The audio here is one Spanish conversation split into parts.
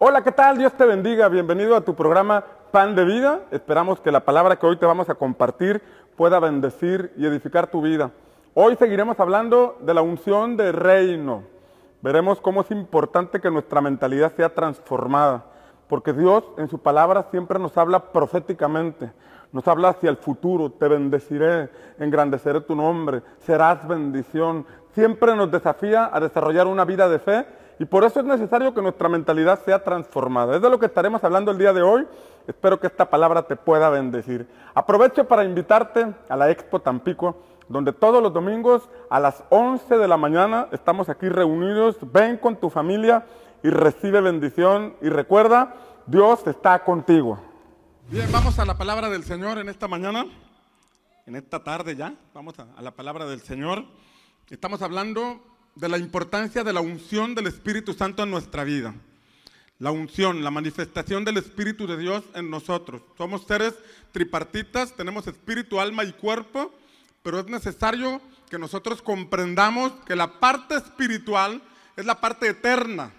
Hola, ¿qué tal? Dios te bendiga. Bienvenido a tu programa Pan de Vida. Esperamos que la palabra que hoy te vamos a compartir pueda bendecir y edificar tu vida. Hoy seguiremos hablando de la unción de reino. Veremos cómo es importante que nuestra mentalidad sea transformada, porque Dios en su palabra siempre nos habla proféticamente. Nos habla hacia el futuro, te bendeciré, engrandeceré tu nombre, serás bendición. Siempre nos desafía a desarrollar una vida de fe y por eso es necesario que nuestra mentalidad sea transformada. Es de lo que estaremos hablando el día de hoy. Espero que esta palabra te pueda bendecir. Aprovecho para invitarte a la Expo Tampico, donde todos los domingos a las 11 de la mañana estamos aquí reunidos. Ven con tu familia y recibe bendición. Y recuerda, Dios está contigo. Bien, vamos a la palabra del Señor en esta mañana, en esta tarde ya. Vamos a, a la palabra del Señor. Estamos hablando de la importancia de la unción del Espíritu Santo en nuestra vida. La unción, la manifestación del Espíritu de Dios en nosotros. Somos seres tripartitas, tenemos espíritu, alma y cuerpo, pero es necesario que nosotros comprendamos que la parte espiritual es la parte eterna,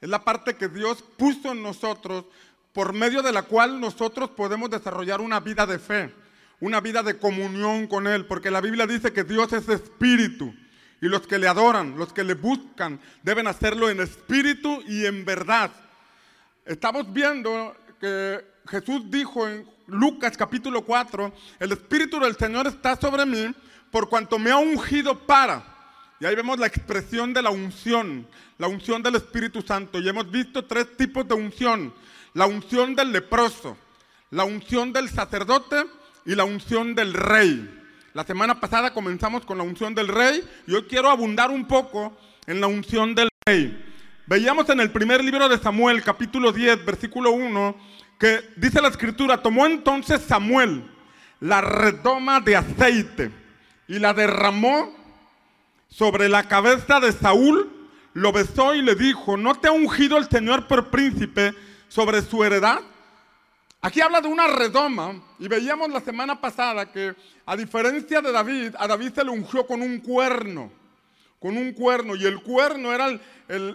es la parte que Dios puso en nosotros, por medio de la cual nosotros podemos desarrollar una vida de fe, una vida de comunión con Él, porque la Biblia dice que Dios es espíritu. Y los que le adoran, los que le buscan, deben hacerlo en espíritu y en verdad. Estamos viendo que Jesús dijo en Lucas capítulo 4, el Espíritu del Señor está sobre mí por cuanto me ha ungido para. Y ahí vemos la expresión de la unción, la unción del Espíritu Santo. Y hemos visto tres tipos de unción. La unción del leproso, la unción del sacerdote y la unción del rey. La semana pasada comenzamos con la unción del rey y hoy quiero abundar un poco en la unción del rey. Veíamos en el primer libro de Samuel, capítulo 10, versículo 1, que dice la escritura, tomó entonces Samuel la redoma de aceite y la derramó sobre la cabeza de Saúl, lo besó y le dijo, ¿no te ha ungido el Señor por príncipe sobre su heredad? Aquí habla de una redoma y veíamos la semana pasada que a diferencia de David, a David se le ungió con un cuerno, con un cuerno y el cuerno era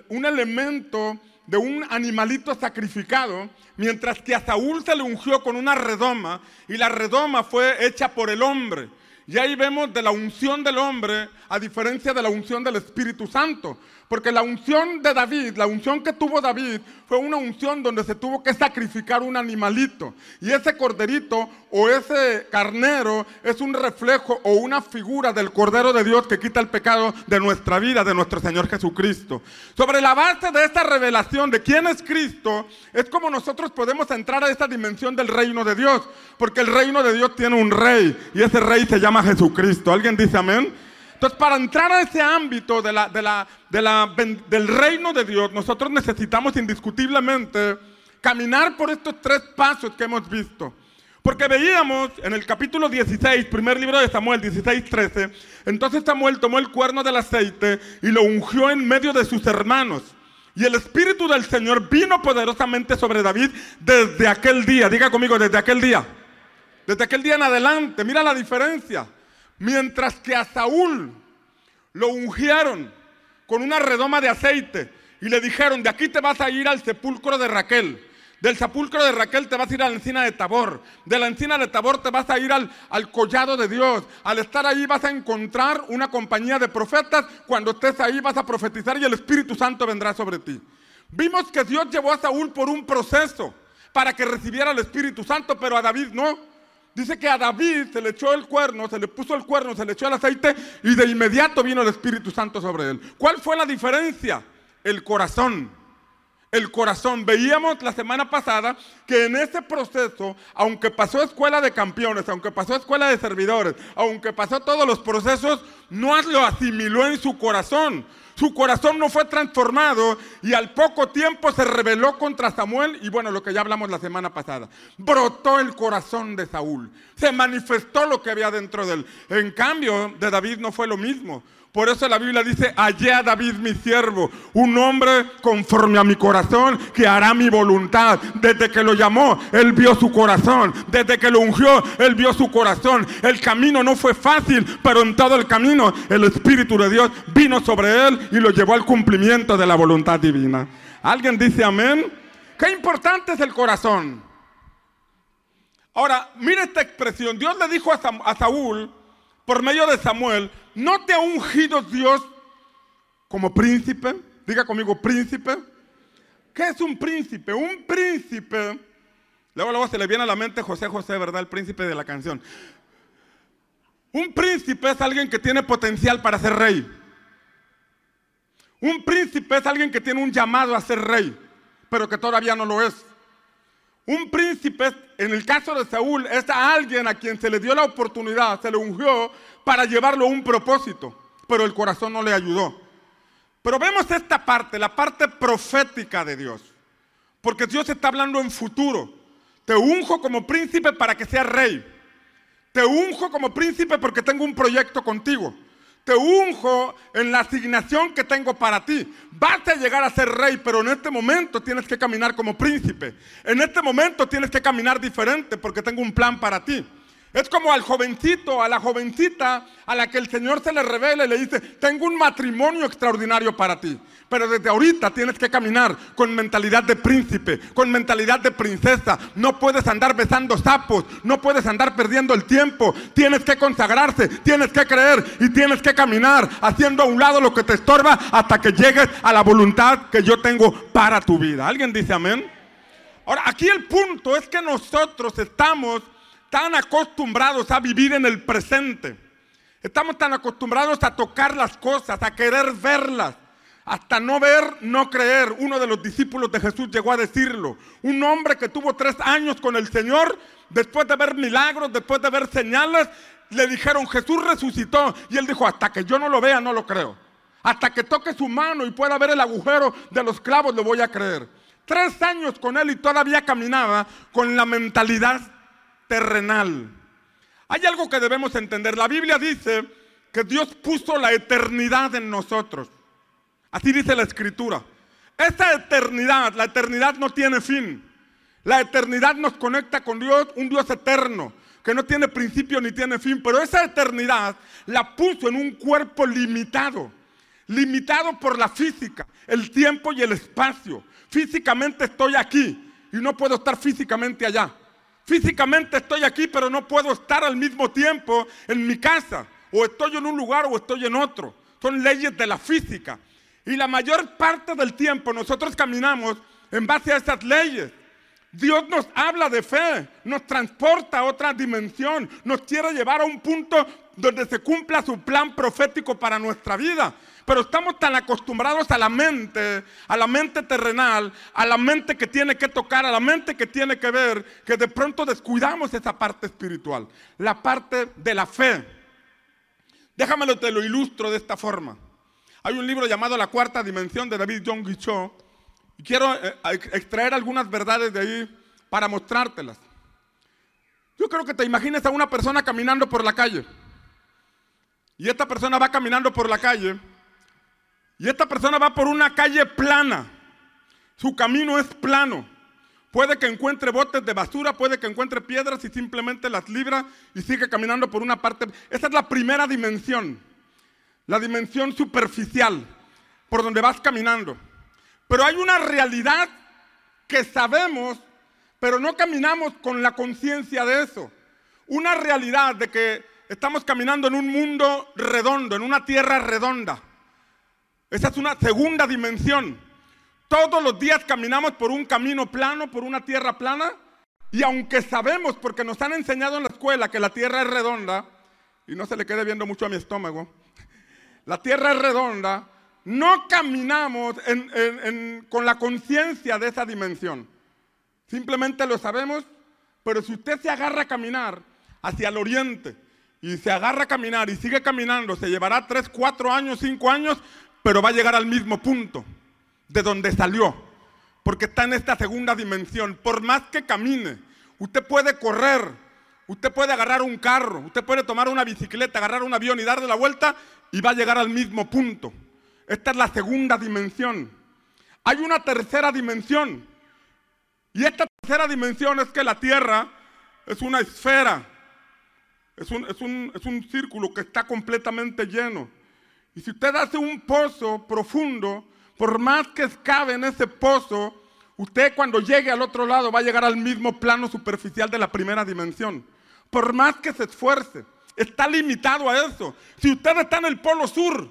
un elemento de un animalito sacrificado, mientras que a Saúl se le ungió con una redoma y la redoma fue hecha por el hombre. Y ahí vemos de la unción del hombre a diferencia de la unción del Espíritu Santo. Porque la unción de David, la unción que tuvo David, fue una unción donde se tuvo que sacrificar un animalito. Y ese corderito o ese carnero es un reflejo o una figura del Cordero de Dios que quita el pecado de nuestra vida, de nuestro Señor Jesucristo. Sobre la base de esta revelación de quién es Cristo, es como nosotros podemos entrar a esta dimensión del reino de Dios. Porque el reino de Dios tiene un rey y ese rey se llama Jesucristo. ¿Alguien dice amén? Entonces, para entrar a ese ámbito del reino de Dios, nosotros necesitamos indiscutiblemente caminar por estos tres pasos que hemos visto. Porque veíamos en el capítulo 16, primer libro de Samuel, 16, 13, entonces Samuel tomó el cuerno del aceite y lo ungió en medio de sus hermanos. Y el Espíritu del Señor vino poderosamente sobre David desde aquel día. Diga conmigo, desde aquel día. Desde aquel día en adelante. Mira la diferencia. Mientras que a Saúl lo ungieron con una redoma de aceite y le dijeron, de aquí te vas a ir al sepulcro de Raquel. Del sepulcro de Raquel te vas a ir a la encina de Tabor. De la encina de Tabor te vas a ir al, al, collado de Dios. Al estar ahí vas a encontrar una compañía de profetas. Cuando estés ahí vas a profetizar y el Espíritu Santo vendrá sobre ti. Vimos que Dios llevó a Saúl por un proceso para que recibiera el Espíritu Santo, pero a David no. Dice que a David se le echó el cuerno, se le puso el cuerno, se le echó el aceite y de inmediato vino el Espíritu Santo sobre él. ¿Cuál fue la diferencia? El corazón. El corazón. Veíamos la semana pasada que en ese proceso, aunque pasó escuela de campeones, aunque pasó escuela de servidores, aunque pasó todos los procesos, no lo asimiló en su corazón. Su corazón no fue transformado y al poco tiempo se rebeló contra Samuel y bueno, lo que ya hablamos la semana pasada. Brotó el corazón de Saúl. Se manifestó lo que había dentro de él. En cambio, de David no fue lo mismo. Por eso la Biblia dice, hallé a David mi siervo, un hombre conforme a mi corazón que hará mi voluntad. Desde que lo llamó, él vio su corazón. Desde que lo ungió, él vio su corazón. El camino no fue fácil, pero en todo el camino el Espíritu de Dios vino sobre él y lo llevó al cumplimiento de la voluntad divina. ¿Alguien dice amén? Qué importante es el corazón. Ahora, mira esta expresión. Dios le dijo a, Saúl, por medio de Samuel, ¿no te ha ungido Dios como príncipe? Diga conmigo, príncipe. ¿Qué es un príncipe? Un príncipe, luego, luego se le viene a la mente José José, ¿verdad? El príncipe de la canción. Un príncipe es alguien que tiene potencial para ser rey. Un príncipe es alguien que tiene un llamado a ser rey, pero que todavía no lo es. Un príncipe, en el caso de Saúl, es alguien a quien se le dio la oportunidad, se le ungió para llevarlo a un propósito, pero el corazón no le ayudó. Pero vemos esta parte, la parte profética de Dios, porque Dios está hablando en futuro. Te unjo como príncipe para que seas rey. Te unjo como príncipe porque tengo un proyecto contigo te unjo en la asignación que tengo para ti. Vas a llegar a ser rey, pero en este momento tienes que caminar como príncipe. En este momento tienes que caminar diferente porque tengo un plan para ti. Es como al jovencito, a la jovencita a la que el Señor se le revela y le dice, tengo un matrimonio extraordinario para ti. Pero desde ahorita tienes que caminar con mentalidad de príncipe, con mentalidad de princesa. No puedes andar besando sapos, no puedes andar perdiendo el tiempo. Tienes que consagrarse, tienes que creer y tienes que caminar haciendo a un lado lo que te estorba hasta que llegues a la voluntad que yo tengo para tu vida. ¿Alguien dice amén? Ahora, aquí el punto es que nosotros estamos tan acostumbrados a vivir en el presente. Estamos tan acostumbrados a tocar las cosas, a querer verlas. Hasta no ver, no creer. Uno de los discípulos de Jesús llegó a decirlo. Un hombre que tuvo tres años con el Señor, después de ver milagros, después de ver señales, le dijeron, Jesús resucitó. Y él dijo, hasta que yo no lo vea, no lo creo. Hasta que toque su mano y pueda ver el agujero de los clavos, le voy a creer. Tres años con él y todavía caminaba con la mentalidad terrenal. Hay algo que debemos entender. La Biblia dice que Dios puso la eternidad en nosotros. Así dice la escritura. Esa eternidad, la eternidad no tiene fin. La eternidad nos conecta con Dios, un Dios eterno, que no tiene principio ni tiene fin. Pero esa eternidad la puso en un cuerpo limitado. Limitado por la física, el tiempo y el espacio. Físicamente estoy aquí y no puedo estar físicamente allá. Físicamente estoy aquí, pero no puedo estar al mismo tiempo en mi casa. O estoy en un lugar o estoy en otro. Son leyes de la física. Y la mayor parte del tiempo nosotros caminamos en base a esas leyes. Dios nos habla de fe, nos transporta a otra dimensión, nos quiere llevar a un punto donde se cumpla su plan profético para nuestra vida. Pero estamos tan acostumbrados a la mente, a la mente terrenal, a la mente que tiene que tocar, a la mente que tiene que ver, que de pronto descuidamos esa parte espiritual, la parte de la fe. Déjamelo, te lo ilustro de esta forma. Hay un libro llamado La Cuarta Dimensión de David John Guichot y quiero eh, extraer algunas verdades de ahí para mostrártelas. Yo creo que te imagines a una persona caminando por la calle. Y esta persona va caminando por la calle y esta persona va por una calle plana. Su camino es plano. Puede que encuentre botes de basura, puede que encuentre piedras y simplemente las libra y sigue caminando por una parte. Esa es la primera dimensión. La dimensión superficial, por donde vas caminando. Pero hay una realidad que sabemos, pero no caminamos con la conciencia de eso. Una realidad de que estamos caminando en un mundo redondo, en una tierra redonda. Esa es una segunda dimensión. Todos los días caminamos por un camino plano, por una tierra plana, y aunque sabemos, porque nos han enseñado en la escuela que la tierra es redonda, y no se le quede viendo mucho a mi estómago, la tierra es redonda, no caminamos con la conciencia de esa dimensión. Simplemente lo sabemos, pero si usted se agarra a caminar hacia el oriente y se agarra a caminar y sigue caminando, se llevará tres, cuatro años, cinco años, pero va a llegar al mismo punto de donde salió, porque está en esta segunda dimensión. Por más que camine, usted puede correr, usted puede agarrar un carro, usted puede tomar una bicicleta, agarrar un avión y darle la vuelta y va a llegar al mismo punto. Esta es la segunda dimensión. Hay una tercera dimensión. Y esta tercera dimensión es que la Tierra es una esfera, es un, es un, es un círculo que está completamente lleno. Y si usted hace un pozo profundo, por más que escabe en ese pozo, usted cuando llegue al otro lado va a llegar al mismo plano superficial de la primera dimensión. Por más que se esfuerce, está limitado a eso. Si usted está en el polo sur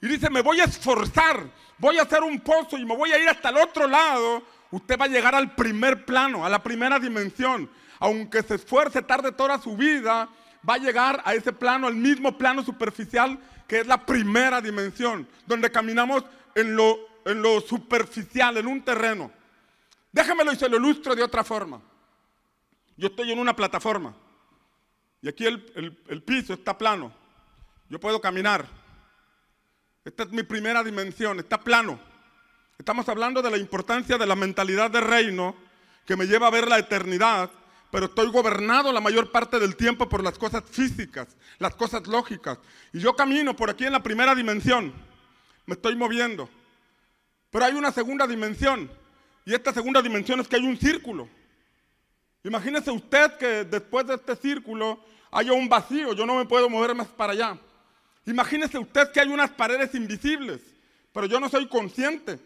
y dice, me voy a esforzar, voy a hacer un pozo y me voy a ir hasta el otro lado, usted va a llegar al primer plano, a la primera dimensión. Aunque se esfuerce tarde toda su vida, va a llegar a ese plano, al mismo plano superficial que es la primera dimensión, donde caminamos en lo, en lo superficial, en un terreno. Déjamelo y se lo ilustro de otra forma. Yo estoy en una plataforma y aquí el, el piso está plano. Yo puedo caminar. Esta es mi primera dimensión, está plano. Estamos hablando de la importancia de la mentalidad de reino que me lleva a ver la eternidad pero estoy gobernado la mayor parte del tiempo por las cosas físicas, las cosas lógicas. Y yo camino por aquí en la primera dimensión, me estoy moviendo. Pero hay una segunda dimensión, y esta segunda dimensión es que hay un círculo. Imagínese usted que después de este círculo haya un vacío, yo no me puedo mover más para allá. Imagínese usted que hay unas paredes invisibles, pero yo no soy consciente.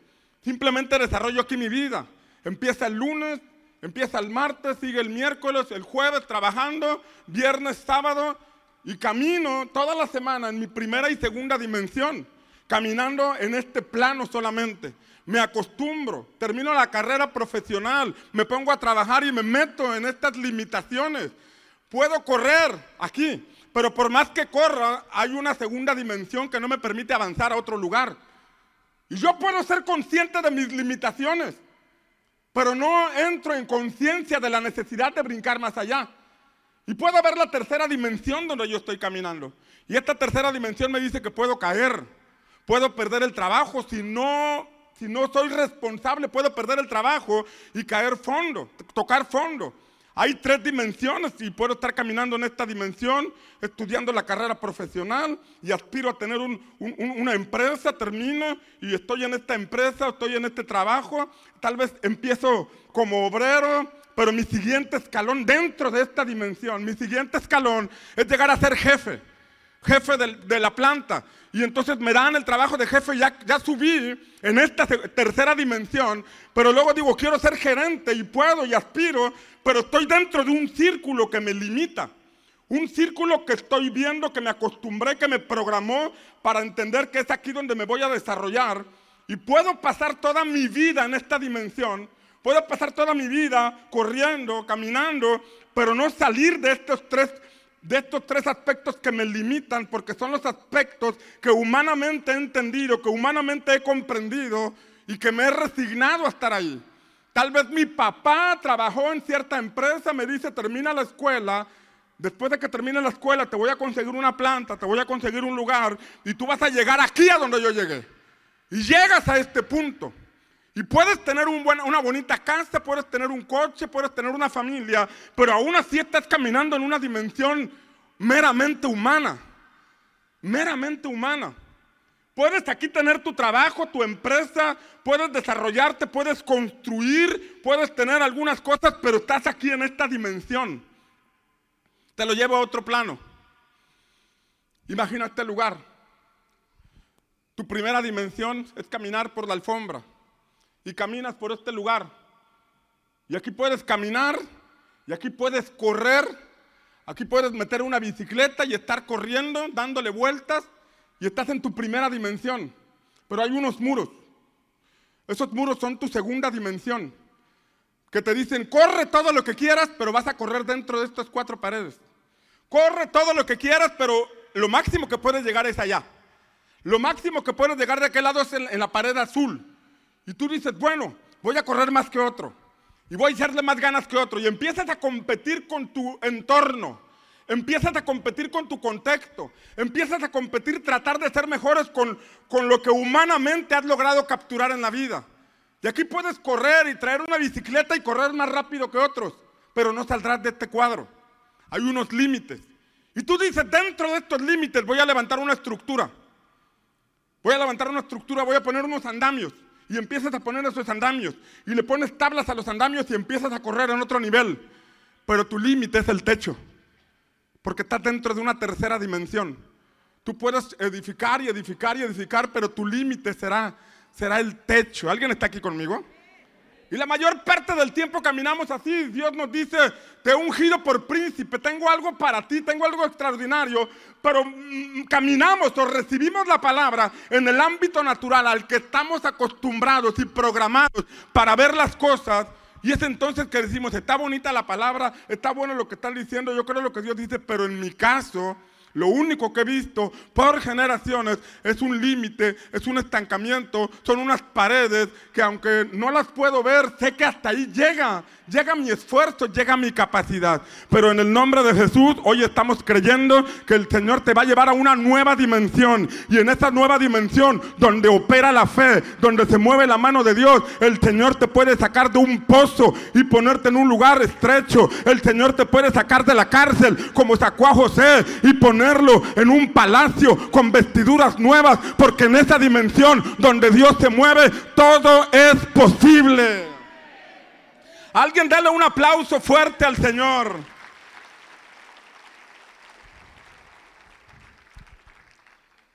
Simplemente desarrollo aquí mi vida. Empieza el lunes, Empieza el martes, sigue el miércoles, el jueves trabajando, viernes, sábado y camino toda la semana en mi primera y segunda dimensión, caminando en este plano solamente. Me acostumbro, termino la carrera profesional, me pongo a trabajar y me meto en estas limitaciones. Puedo correr aquí, pero por más que corra, hay una segunda dimensión que no me permite avanzar a otro lugar. Y yo puedo ser consciente de mis limitaciones pero no entro en conciencia de la necesidad de brincar más allá. Y puedo ver la tercera dimensión donde yo estoy caminando. Y esta tercera dimensión me dice que puedo caer, puedo perder el trabajo si no, si no soy responsable, puedo perder el trabajo y caer fondo, tocar fondo. Hay tres dimensiones y puedo estar caminando en esta dimensión, estudiando la carrera profesional y aspiro a tener una empresa, termino y estoy en esta empresa, estoy en este trabajo, tal vez empiezo como obrero, pero mi siguiente escalón dentro de esta dimensión, mi siguiente escalón es llegar a ser jefe jefe de, la planta. Y entonces me dan el trabajo de jefe, ya, ya subí en esta tercera dimensión, pero luego digo, quiero ser gerente y puedo y aspiro, pero estoy dentro de un círculo que me limita. Un círculo que estoy viendo, que me acostumbré, que me programó para entender que es aquí donde me voy a desarrollar. Y puedo pasar toda mi vida en esta dimensión, puedo pasar toda mi vida corriendo, caminando, pero no salir de estos tres de estos tres aspectos que me limitan, porque son los aspectos que humanamente he entendido, que humanamente he comprendido y que me he resignado a estar ahí. Tal vez mi papá trabajó en cierta empresa, me dice, termina la escuela, después de que termine la escuela te voy a conseguir una planta, te voy a conseguir un lugar y tú vas a llegar aquí a donde yo llegué. Y llegas a este punto. Y puedes tener una bonita casa, puedes tener un coche, puedes tener una familia, pero aún así estás caminando en una dimensión meramente humana. Meramente humana. Puedes aquí tener tu trabajo, tu empresa, puedes desarrollarte, puedes construir, puedes tener algunas cosas, pero estás aquí en esta dimensión. Te lo llevo a otro plano. Imagina este lugar. Tu primera dimensión es caminar por la alfombra y caminas por este lugar. Y aquí puedes caminar, y aquí puedes correr, aquí puedes meter una bicicleta y estar corriendo, dándole vueltas, y estás en tu primera dimensión. Pero hay unos muros. Esos muros son tu segunda dimensión. Que te dicen, corre todo lo que quieras, pero vas a correr dentro de estas cuatro paredes. Corre todo lo que quieras, pero lo máximo que puedes llegar es allá. Lo máximo que puedes llegar de aquel lado es en, en la pared azul. Y tú dices, bueno, voy a correr más que otro. Y voy a echarle más ganas que otro. Y empiezas a competir con tu entorno. Empiezas a competir con tu contexto. Empiezas a competir, tratar de ser mejores con, con lo que humanamente has logrado capturar en la vida. Y aquí puedes correr y traer una bicicleta y correr más rápido que otros. Pero no saldrás de este cuadro. Hay unos límites. Y tú dices, dentro de estos límites voy a levantar una estructura. Voy a levantar una estructura, voy a poner unos andamios y empiezas a poner esos andamios y le pones tablas a los andamios y empiezas a correr en otro nivel. Pero tu límite es el techo, porque estás dentro de una tercera dimensión. Tú puedes edificar y edificar y edificar, pero tu límite será, será el techo. ¿Alguien está aquí conmigo? Y la mayor parte del tiempo caminamos así. Dios nos dice, te he ungido por príncipe, tengo algo para ti, tengo algo extraordinario. Pero mm, caminamos o recibimos la palabra en el ámbito natural al que estamos acostumbrados y programados para ver las cosas. Y es entonces que decimos, está bonita la palabra, está bueno lo que están diciendo, yo creo lo que Dios dice, pero en mi caso lo único que he visto por generaciones es un límite, es un estancamiento, son unas paredes que aunque no las puedo ver, sé que hasta ahí llega, llega mi esfuerzo, llega mi capacidad. Pero en el nombre de Jesús, hoy estamos creyendo que el Señor te va a llevar a una nueva dimensión. Y en esa nueva dimensión, donde opera la fe, donde se mueve la mano de Dios, el Señor te puede sacar de un pozo y ponerte en un lugar estrecho. El Señor te puede sacar de la cárcel, como sacó a José, y ponerlo en un palacio con vestiduras nuevas. Porque en esa dimensión donde Dios se mueve, todo es posible. Alguien dale un aplauso fuerte al Señor.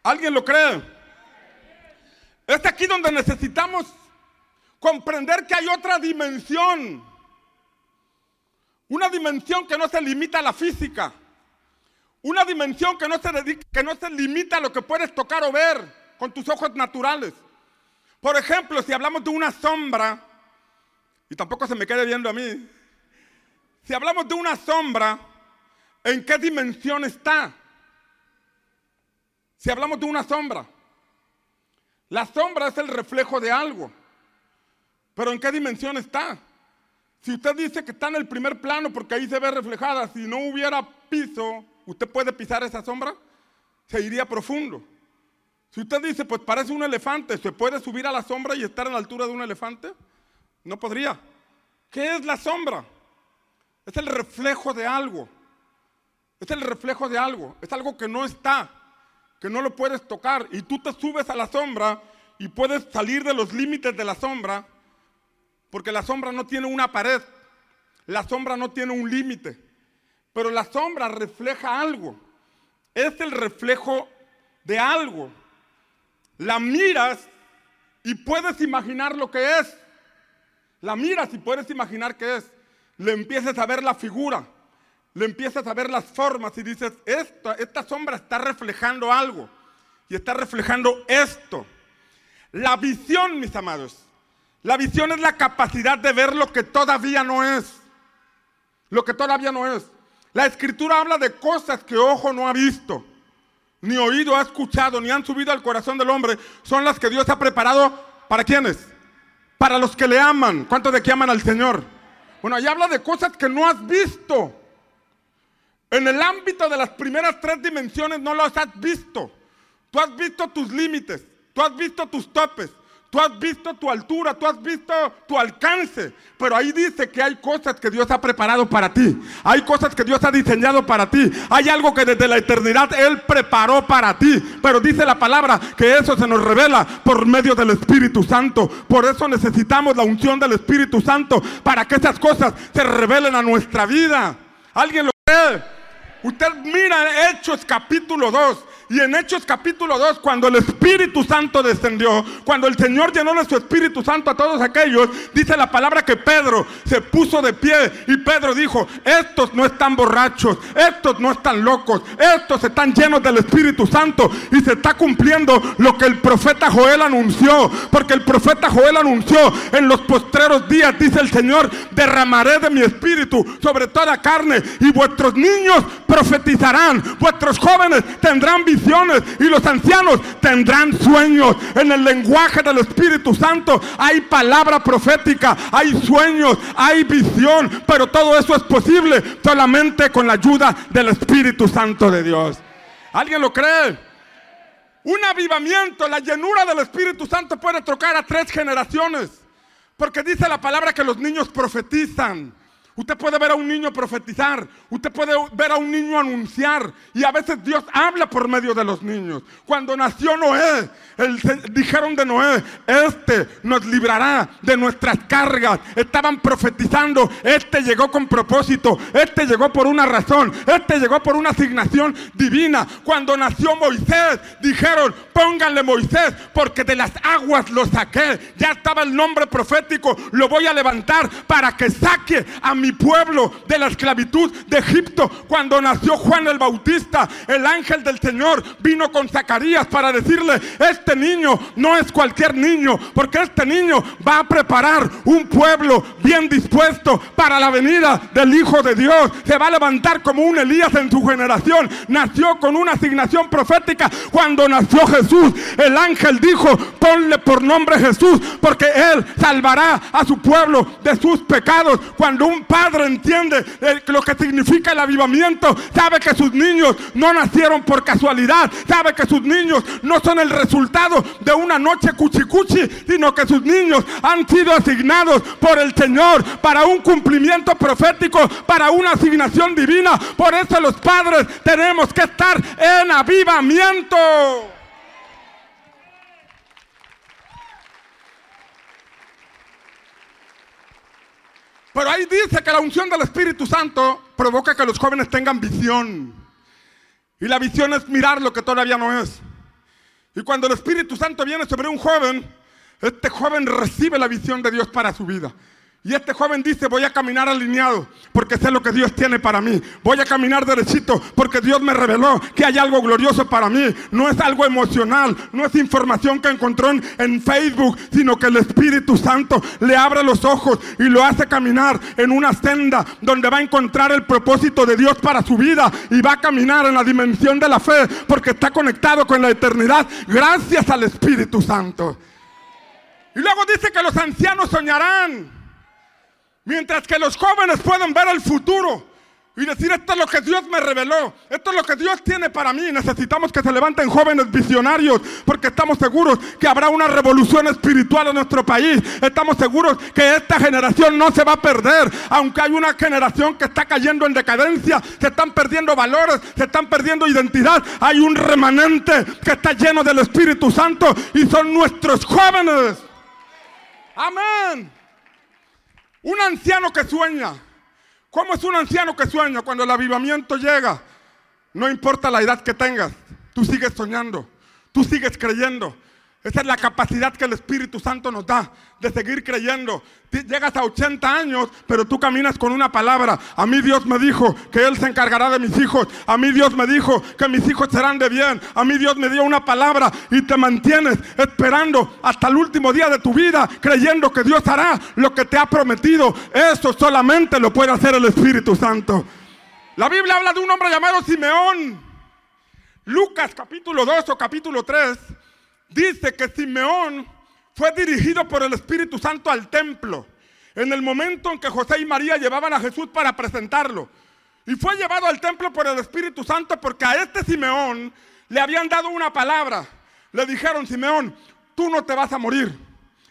¿Alguien lo cree? Es aquí donde necesitamos comprender que hay otra dimensión. Una dimensión que no se limita a la física. Una dimensión que no se, que no se limita a lo que puedes tocar o ver con tus ojos naturales. Por ejemplo, si hablamos de una sombra, y tampoco se me quede viendo a mí. Si hablamos de una sombra, ¿en qué dimensión está? Si hablamos de una sombra, la sombra es el reflejo de algo. Pero ¿en qué dimensión está? Si usted dice que está en el primer plano porque ahí se ve reflejada, si no hubiera piso, ¿usted puede pisar esa sombra? Se iría profundo. Si usted dice, pues parece un elefante, ¿se puede subir a la sombra y estar a la altura de un elefante? No podría. ¿Qué es la sombra? Es el reflejo de algo. Es el reflejo de algo. Es algo que no está, que no lo puedes tocar. Y tú te subes a la sombra y puedes salir de los límites de la sombra, porque la sombra no tiene una pared. La sombra no tiene un límite. Pero la sombra refleja algo. Es el reflejo de algo. La miras y puedes imaginar lo que es. La miras y puedes imaginar qué es. Le empiezas a ver la figura, le empiezas a ver las formas y dices, esta, esta sombra está reflejando algo y está reflejando esto. La visión, mis amados, la visión es la capacidad de ver lo que todavía no es. Lo que todavía no es. La escritura habla de cosas que ojo no ha visto, ni oído ha escuchado, ni han subido al corazón del hombre. Son las que Dios ha preparado para quienes? Para los que le aman. ¿Cuántos de aquí aman al Señor? Bueno, ahí habla de cosas que no has visto. En el ámbito de las primeras tres dimensiones no las has visto. Tú has visto tus límites, tú has visto tus topes, Tú has visto tu altura, tú has visto tu alcance, pero ahí dice que hay cosas que Dios ha preparado para ti. Hay cosas que Dios ha diseñado para ti. Hay algo que desde la eternidad Él preparó para ti. Pero dice la palabra que eso se nos revela por medio del Espíritu Santo. Por eso necesitamos la unción del Espíritu Santo para que esas cosas se revelen a nuestra vida. ¿Alguien lo cree? Usted mira Hechos capítulo 2 y en Hechos capítulo 2, cuando el Espíritu Santo descendió, cuando el Señor llenó de su Espíritu Santo a todos aquellos, dice la palabra que Pedro se puso de pie y Pedro dijo, estos no están borrachos, estos no están locos, estos están llenos del Espíritu Santo y se está cumpliendo lo que el profeta Joel anunció, porque el profeta Joel anunció en los postreros días, dice el Señor, derramaré de mi Espíritu sobre toda carne y vuestros niños profetizarán, vuestros jóvenes tendrán visión y los ancianos tendrán sueños. En el lenguaje del Espíritu Santo hay palabra profética, hay sueños, hay visión, pero todo eso es posible solamente con la ayuda del Espíritu Santo de Dios. ¿Alguien lo cree? Un avivamiento, la llenura del Espíritu Santo puede tocar a tres generaciones. Porque dice la palabra que los niños profetizan. Usted puede ver a un niño profetizar, usted puede ver a un niño anunciar y a veces Dios habla por medio de los niños. Cuando nació Noé, dijeron de Noé, este nos librará de nuestras cargas. Estaban profetizando, este llegó con propósito, este llegó por una razón, este llegó por una asignación divina. Cuando nació Moisés, dijeron, pónganle Moisés porque de las aguas lo saqué. Ya estaba el nombre profético, lo voy a levantar para que saque a mi pueblo de la esclavitud de Egipto. Cuando nació Juan el Bautista, el ángel del Señor vino con Zacarías para decirle, este niño no es cualquier niño, porque este niño va a preparar un pueblo bien dispuesto para la venida del Hijo de Dios. Se va a levantar como un Elías en su generación. Nació con una asignación profética. Cuando nació Jesús, el ángel dijo, ponle por nombre Jesús, porque él salvará a su pueblo de sus pecados. Cuando un padre entiende eh, lo que significa el avivamiento, sabe que sus niños no nacieron por casualidad, sabe que sus niños no son el resultado de una noche cuchicuchi, sino que sus niños han sido asignados por el Señor para un cumplimiento profético, para una asignación divina. Por eso los padres tenemos que estar en avivamiento. Pero ahí dice que la unción del Espíritu Santo provoca que los jóvenes tengan visión. Y la visión es mirar lo que todavía no es. Y cuando el Espíritu Santo viene sobre un joven, este joven recibe la visión de Dios para su vida. Y este joven dice, voy a caminar alineado porque sé lo que Dios tiene para mí. Voy a caminar derechito porque Dios me reveló que hay algo glorioso para mí. No es algo emocional, no es información que encontró en, Facebook, sino que el Espíritu Santo le abre los ojos y lo hace caminar en una senda donde va a encontrar el propósito de Dios para su vida y va a caminar en la dimensión de la fe porque está conectado con la eternidad gracias al Espíritu Santo. Y luego dice que los ancianos soñarán. Mientras que los jóvenes pueden ver el futuro y decir, esto es lo que Dios me reveló, esto es lo que Dios tiene para mí. Necesitamos que se levanten jóvenes visionarios porque estamos seguros que habrá una revolución espiritual en nuestro país. Estamos seguros que esta generación no se va a perder, aunque hay una generación que está cayendo en decadencia, se están perdiendo valores, se están perdiendo identidad. Hay un remanente que está lleno del Espíritu Santo y son nuestros jóvenes. Amén. Un anciano que sueña. ¿Cómo es un anciano que sueña? Cuando el avivamiento llega, no importa la edad que tengas, tú sigues soñando, tú sigues creyendo, esa es la capacidad que el Espíritu Santo nos da de seguir creyendo. Llegas a 80 años, pero tú caminas con una palabra. A mí Dios me dijo que Él se encargará de mis hijos. A mí Dios me dijo que mis hijos serán de bien. A mí Dios me dio una palabra y te mantienes esperando hasta el último día de tu vida, creyendo que Dios hará lo que te ha prometido. Eso solamente lo puede hacer el Espíritu Santo. La Biblia habla de un hombre llamado Simeón. Lucas capítulo 2 o capítulo 3 dice que Simeón fue dirigido por el Espíritu Santo al templo en el momento en que José y María llevaban a Jesús para presentarlo. Y fue llevado al templo por el Espíritu Santo porque a este Simeón le habían dado una palabra. Le dijeron, Simeón, tú no te vas a morir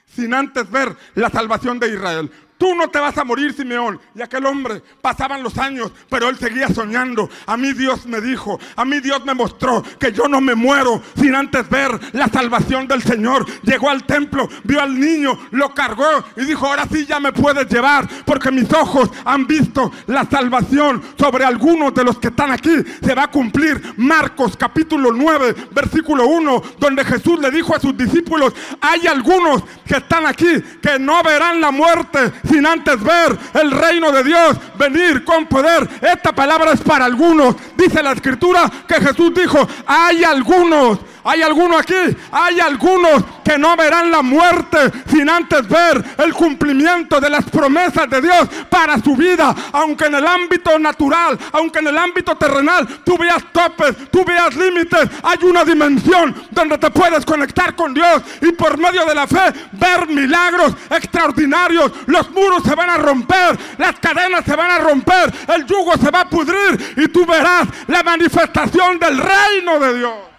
sin antes ver la salvación de Israel. Tú no te vas a morir, Simeón. Y aquel hombre pasaban los años, pero él seguía soñando. A mí Dios me dijo, a mí Dios me mostró que yo no me muero sin antes ver la salvación del Señor. Llegó al templo, vio al niño, lo cargó y dijo, ahora sí ya me puedes llevar, porque mis ojos han visto la salvación sobre algunos de los que están aquí. Se va a cumplir Marcos capítulo 9, versículo 1, donde Jesús le dijo a sus discípulos, hay algunos que están aquí que no verán la muerte sin antes ver el reino de Dios venir con poder. Esta palabra es para algunos. Dice la escritura que Jesús dijo, hay algunos hay algunos aquí, hay algunos que no verán la muerte sin antes ver el cumplimiento de las promesas de Dios para su vida. Aunque en el ámbito natural, aunque en el ámbito terrenal, tú veas topes, tú veas límites, hay una dimensión donde te puedes conectar con Dios y por medio de la fe ver milagros extraordinarios. Los muros se van a romper, las cadenas se van a romper, el yugo se va a pudrir y tú verás la manifestación del reino de Dios.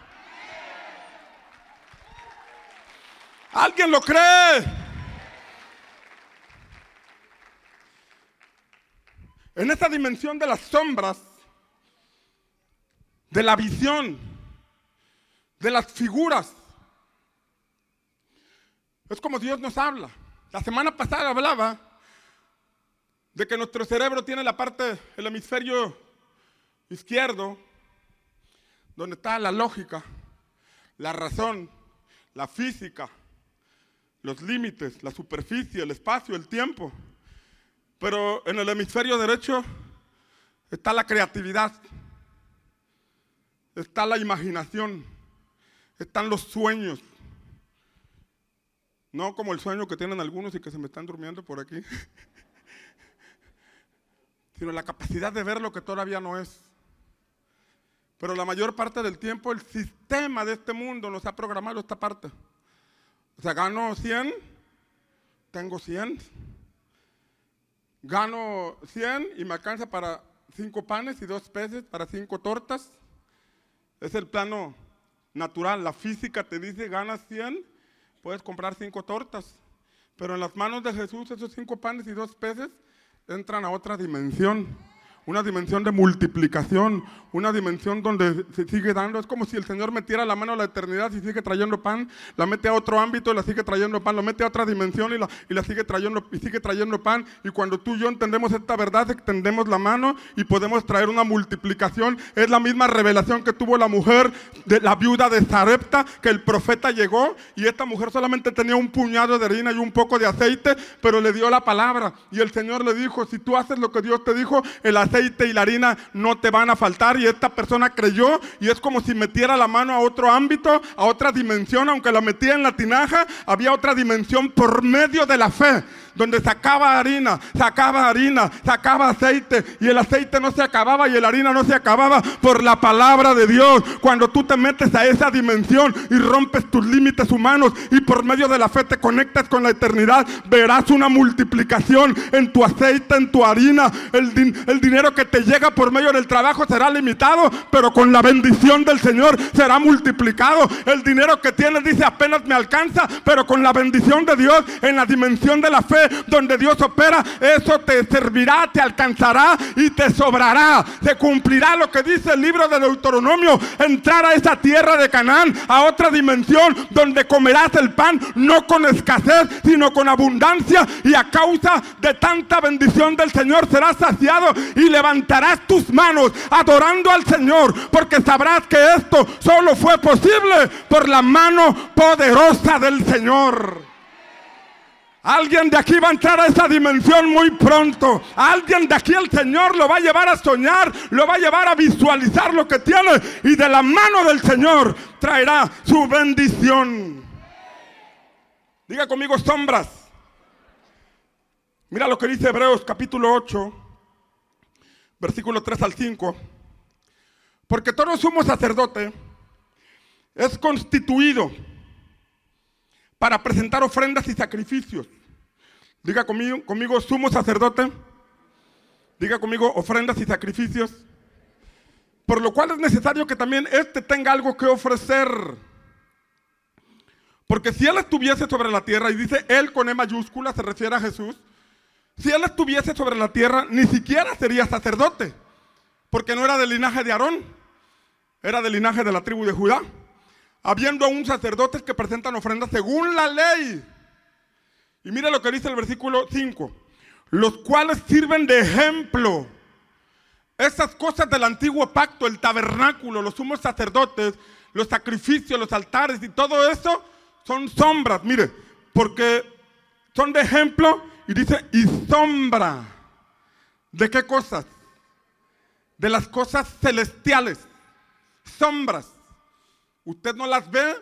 ¿Alguien lo cree? En esa dimensión de las sombras, de la visión, de las figuras, es como Dios nos habla. La semana pasada hablaba de que nuestro cerebro tiene la parte, el hemisferio izquierdo, donde está la lógica, la razón, la física, los límites, la superficie, el espacio, el tiempo. Pero en el hemisferio derecho está la creatividad, está la imaginación, están los sueños. No como el sueño que tienen algunos y que se me están durmiendo por aquí, sino la capacidad de ver lo que todavía no es. Pero la mayor parte del tiempo el sistema de este mundo nos ha programado esta parte. Sea, gano 100, tengo 100. Gano 100 y me alcanza para 5 panes y 2 peces, para 5 tortas. Es el plano natural. La física te dice, ganas 100, puedes comprar 5 tortas. Pero en las manos de Jesús esos 5 panes y 2 peces entran a otra dimensión una dimensión de multiplicación, una dimensión donde se sigue dando. Es como si el Señor metiera la mano a la eternidad y sigue trayendo pan, la mete a otro ámbito y la sigue trayendo pan, lo mete a otra dimensión y la, sigue trayendo y sigue trayendo pan. Y cuando tú y yo entendemos esta verdad, extendemos la mano y podemos traer una multiplicación. Es la misma revelación que tuvo la mujer de la viuda de Zarepta, que el profeta llegó y esta mujer solamente tenía un puñado de harina y un poco de aceite, pero le dio la palabra. Y el Señor le dijo, si tú haces lo que Dios te dijo, el aceite aceite y la harina no te van a faltar. Y esta persona creyó y es como si metiera la mano a otro ámbito, a otra dimensión, aunque la metía en la tinaja, había otra dimensión por medio de la fe donde sacaba harina, sacaba harina, sacaba aceite y el aceite no se acababa y la harina no se acababa por la palabra de Dios. Cuando tú te metes a esa dimensión y rompes tus límites humanos y por medio de la fe te conectas con la eternidad, verás una multiplicación en tu aceite, en tu harina. El, el dinero que te llega por medio del trabajo será limitado, pero con la bendición del Señor será multiplicado. El dinero que tienes dice apenas me alcanza, pero con la bendición de Dios en la dimensión de la fe donde Dios opera, eso te servirá, te alcanzará y te sobrará. Se cumplirá lo que dice el libro de Deuteronomio, entrar a esa tierra de Canaán, a otra dimensión donde comerás el pan no con escasez, sino con abundancia y a causa de tanta bendición del Señor serás saciado y levantarás tus manos adorando al Señor, porque sabrás que esto solo fue posible por la mano poderosa del Señor. Alguien de aquí va a entrar a esa dimensión muy pronto. Alguien de aquí el Señor lo va a llevar a soñar, lo va a llevar a visualizar lo que tiene y de la mano del Señor traerá su bendición. Diga conmigo sombras. Mira lo que dice Hebreos capítulo 8, versículo 3 al 5. Porque todo sumo sacerdote es constituido para presentar ofrendas y sacrificios. Diga conmigo, conmigo sumo sacerdote. Diga conmigo ofrendas y sacrificios. Por lo cual es necesario que también éste tenga algo que ofrecer. Porque si él estuviese sobre la tierra, y dice él con E mayúscula, se refiere a Jesús, si él estuviese sobre la tierra, ni siquiera sería sacerdote, porque no era del linaje de Aarón, era del linaje de la tribu de Judá habiendo aún sacerdotes que presentan ofrendas según la ley. Y mira lo que dice el versículo 5, los cuales sirven de ejemplo. Esas cosas del antiguo pacto, el tabernáculo, los sumos sacerdotes, los sacrificios, los altares y todo eso son sombras, mire, porque son de ejemplo y dice, y sombra. ¿De qué cosas? De las cosas celestiales. Sombras. Usted no las ve,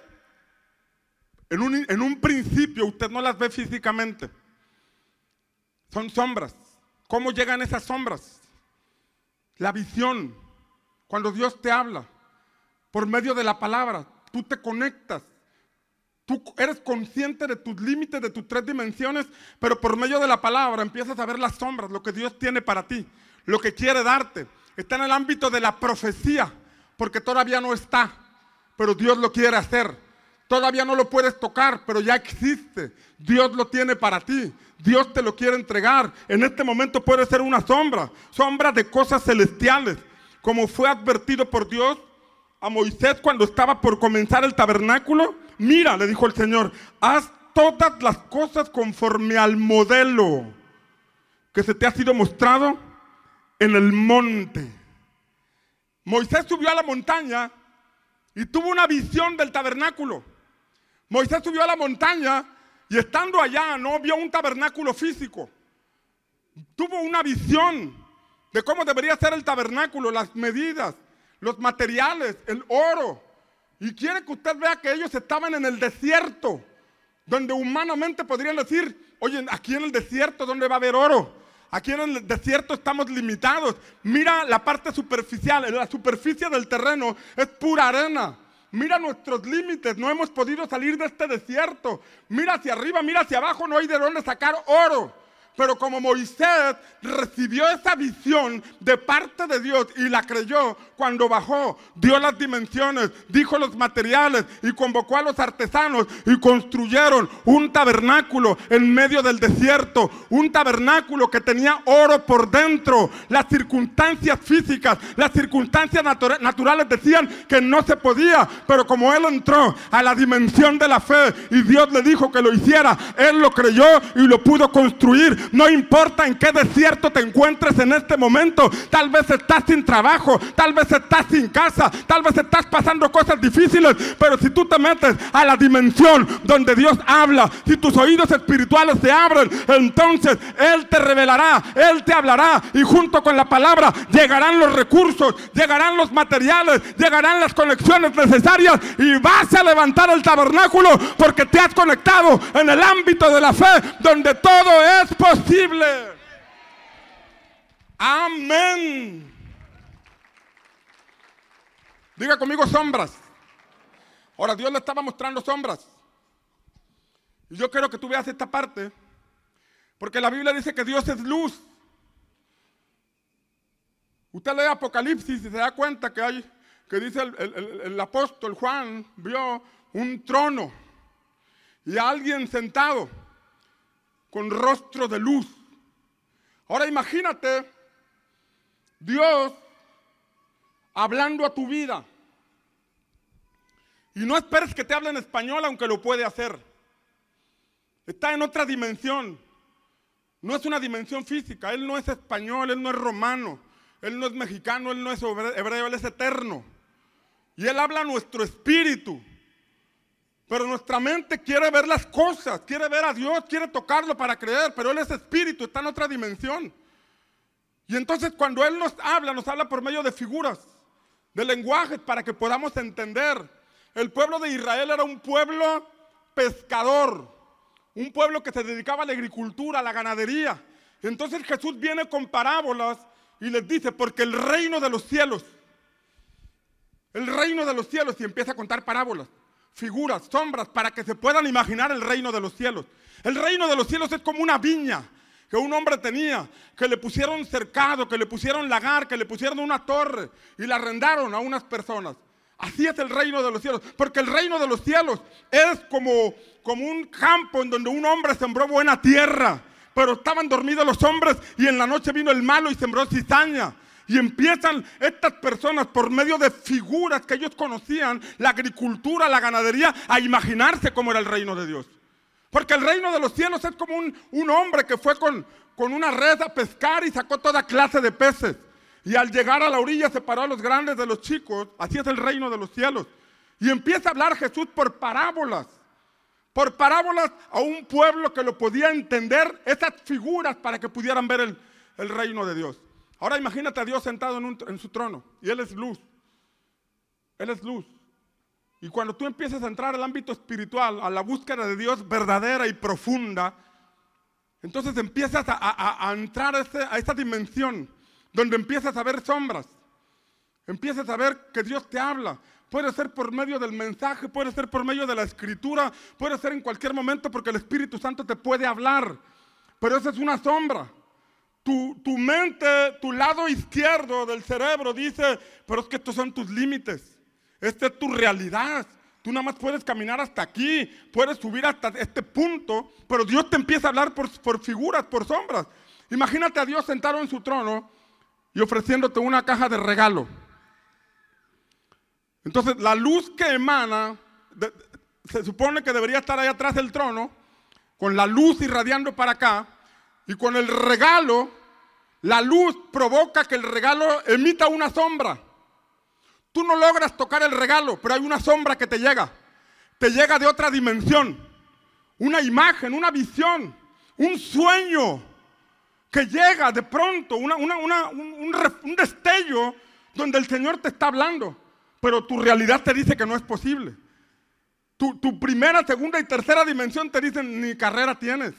en un, en un principio usted no las ve físicamente. Son sombras. ¿Cómo llegan esas sombras? La visión. Cuando Dios te habla, por medio de la palabra, tú te conectas. Tú eres consciente de tus límites, de tus tres dimensiones, pero por medio de la palabra empiezas a ver las sombras, lo que Dios tiene para ti, lo que quiere darte. Está en el ámbito de la profecía, porque todavía no está pero Dios lo quiere hacer. Todavía no lo puedes tocar, pero ya existe. Dios lo tiene para ti. Dios te lo quiere entregar. En este momento puede ser una sombra, sombra de cosas celestiales, como fue advertido por Dios a Moisés cuando estaba por comenzar el tabernáculo. Mira, le dijo el Señor, haz todas las cosas conforme al modelo que se te ha sido mostrado en el monte. Moisés subió a la montaña y tuvo una visión del tabernáculo. Moisés subió a la montaña y estando allá no vio un tabernáculo físico. Tuvo una visión de cómo debería ser el tabernáculo, las medidas, los materiales, el oro. Y quiere que usted vea que ellos estaban en el desierto, donde humanamente podrían decir, oye, aquí en el desierto, ¿dónde va a haber oro? Aquí en el desierto estamos limitados. Mira la parte superficial, la superficie del terreno es pura arena. Mira nuestros límites, no hemos podido salir de este desierto. Mira hacia arriba, mira hacia abajo, no hay de dónde sacar oro. Pero como Moisés recibió esa visión de parte de Dios y la creyó cuando bajó, dio las dimensiones, dijo los materiales y convocó a los artesanos y construyeron un tabernáculo en medio del desierto, un tabernáculo que tenía oro por dentro. Las circunstancias físicas, las circunstancias naturales decían que no se podía, pero como él entró a la dimensión de la fe y Dios le dijo que lo hiciera, él lo creyó y lo pudo construir. No importa en qué desierto te encuentres en este momento. Tal vez estás sin trabajo, tal vez estás sin casa, tal vez estás pasando cosas difíciles. Pero si tú te metes a la dimensión donde Dios habla, si tus oídos espirituales se abren, entonces Él te revelará, Él te hablará. Y junto con la palabra llegarán los recursos, llegarán los materiales, llegarán las conexiones necesarias. Y vas a levantar el tabernáculo porque te has conectado en el ámbito de la fe donde todo es posible posible. Amén. Diga conmigo sombras. Ahora Dios le estaba mostrando sombras. Y yo quiero que tú veas esta parte. Porque la Biblia dice que Dios es luz. Usted lee Apocalipsis y se da cuenta que hay, que dice el, el apóstol Juan, vio un trono y alguien sentado con rostro de luz. Ahora imagínate Dios hablando a tu vida. Y no esperes que te hable en español, aunque lo puede hacer. Está en otra dimensión. No es una dimensión física. Él no es español, él no es romano, él no es mexicano, él no es hebreo, él es eterno. Y él habla a nuestro espíritu. Pero nuestra mente quiere ver las cosas, quiere ver a Dios, quiere tocarlo para creer, pero Él es espíritu, está en otra dimensión. Y entonces cuando Él nos habla, nos habla por medio de figuras, de lenguajes, para que podamos entender. El pueblo de Israel era un pueblo pescador, un pueblo que se dedicaba a la agricultura, a la ganadería. Entonces Jesús viene con parábolas y les dice, porque el reino de los cielos, el reino de los cielos, y empieza a contar parábolas figuras, sombras, para que se puedan imaginar el reino de los cielos. El reino de los cielos es como una viña que un hombre tenía, que le pusieron cercado, que le pusieron lagar, que le pusieron una torre y la arrendaron a unas personas. Así es el reino de los cielos, porque el reino de los cielos es como, como un campo en donde un hombre sembró buena tierra, pero estaban dormidos los hombres y en la noche vino el malo y sembró cizaña. Y empiezan estas personas por medio de figuras que ellos conocían, la agricultura, la ganadería, a imaginarse cómo era el reino de Dios. Porque el reino de los cielos es como un, hombre que fue con, con una red a pescar y sacó toda clase de peces. Y al llegar a la orilla separó a los grandes de los chicos. Así es el reino de los cielos. Y empieza a hablar Jesús por parábolas. Por parábolas a un pueblo que lo podía entender, esas figuras para que pudieran ver el, el reino de Dios. Ahora imagínate a Dios sentado en, su trono y Él es luz. Él es luz. Y cuando tú empiezas a entrar al ámbito espiritual, a la búsqueda de Dios verdadera y profunda, entonces empiezas a, entrar a, a, esa dimensión donde empiezas a ver sombras, empiezas a ver que Dios te habla. Puede ser por medio del mensaje, puede ser por medio de la escritura, puede ser en cualquier momento porque el Espíritu Santo te puede hablar. Pero esa es una sombra. Tu, mente, tu lado izquierdo del cerebro dice, pero es que estos son tus límites, esta es tu realidad, Tú nada más puedes caminar hasta aquí, puedes subir hasta este punto, pero Dios te empieza a hablar por, figuras, por sombras. Imagínate a Dios sentado en su trono y ofreciéndote una caja de regalo. Entonces, la luz que emana, se supone que debería estar ahí atrás del trono, con la luz irradiando para acá, y con el regalo, la luz provoca que el regalo emita una sombra. Tú no logras tocar el regalo, pero hay una sombra que te llega. Te llega de otra dimensión. Una imagen, una visión, un sueño que llega de pronto, un, destello donde el Señor te está hablando, pero tu realidad te dice que no es posible. Tu, tu, primera, segunda y tercera dimensión te dicen ni carrera tienes,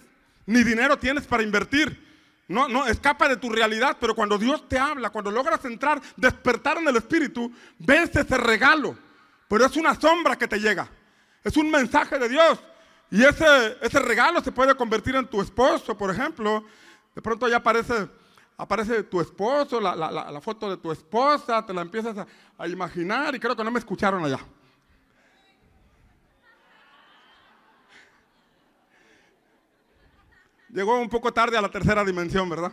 ni dinero tienes para invertir. No, no, escapa de tu realidad, pero cuando Dios te habla, cuando logras entrar, despertar en el Espíritu, ves ese regalo. Pero es una sombra que te llega. Es un mensaje de Dios. Y ese, ese regalo se puede convertir en tu esposo, por ejemplo. De pronto ya aparece, aparece tu esposo, la, foto de tu esposa, te la empiezas a, a imaginar y creo que no me escucharon allá. Llegó un poco tarde a la tercera dimensión, ¿verdad?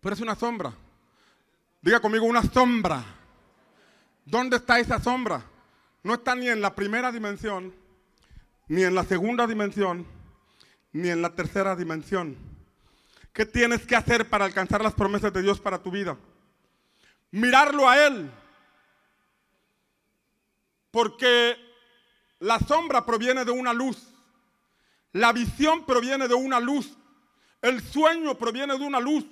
Pero es una sombra. Diga conmigo, una sombra. ¿Dónde está esa sombra? No está ni en la primera dimensión, ni en la segunda dimensión, ni en la tercera dimensión. ¿Qué tienes que hacer para alcanzar las promesas de Dios para tu vida? Mirarlo a Él. Porque la sombra proviene de una luz. La visión proviene de una luz. El sueño proviene de una luz.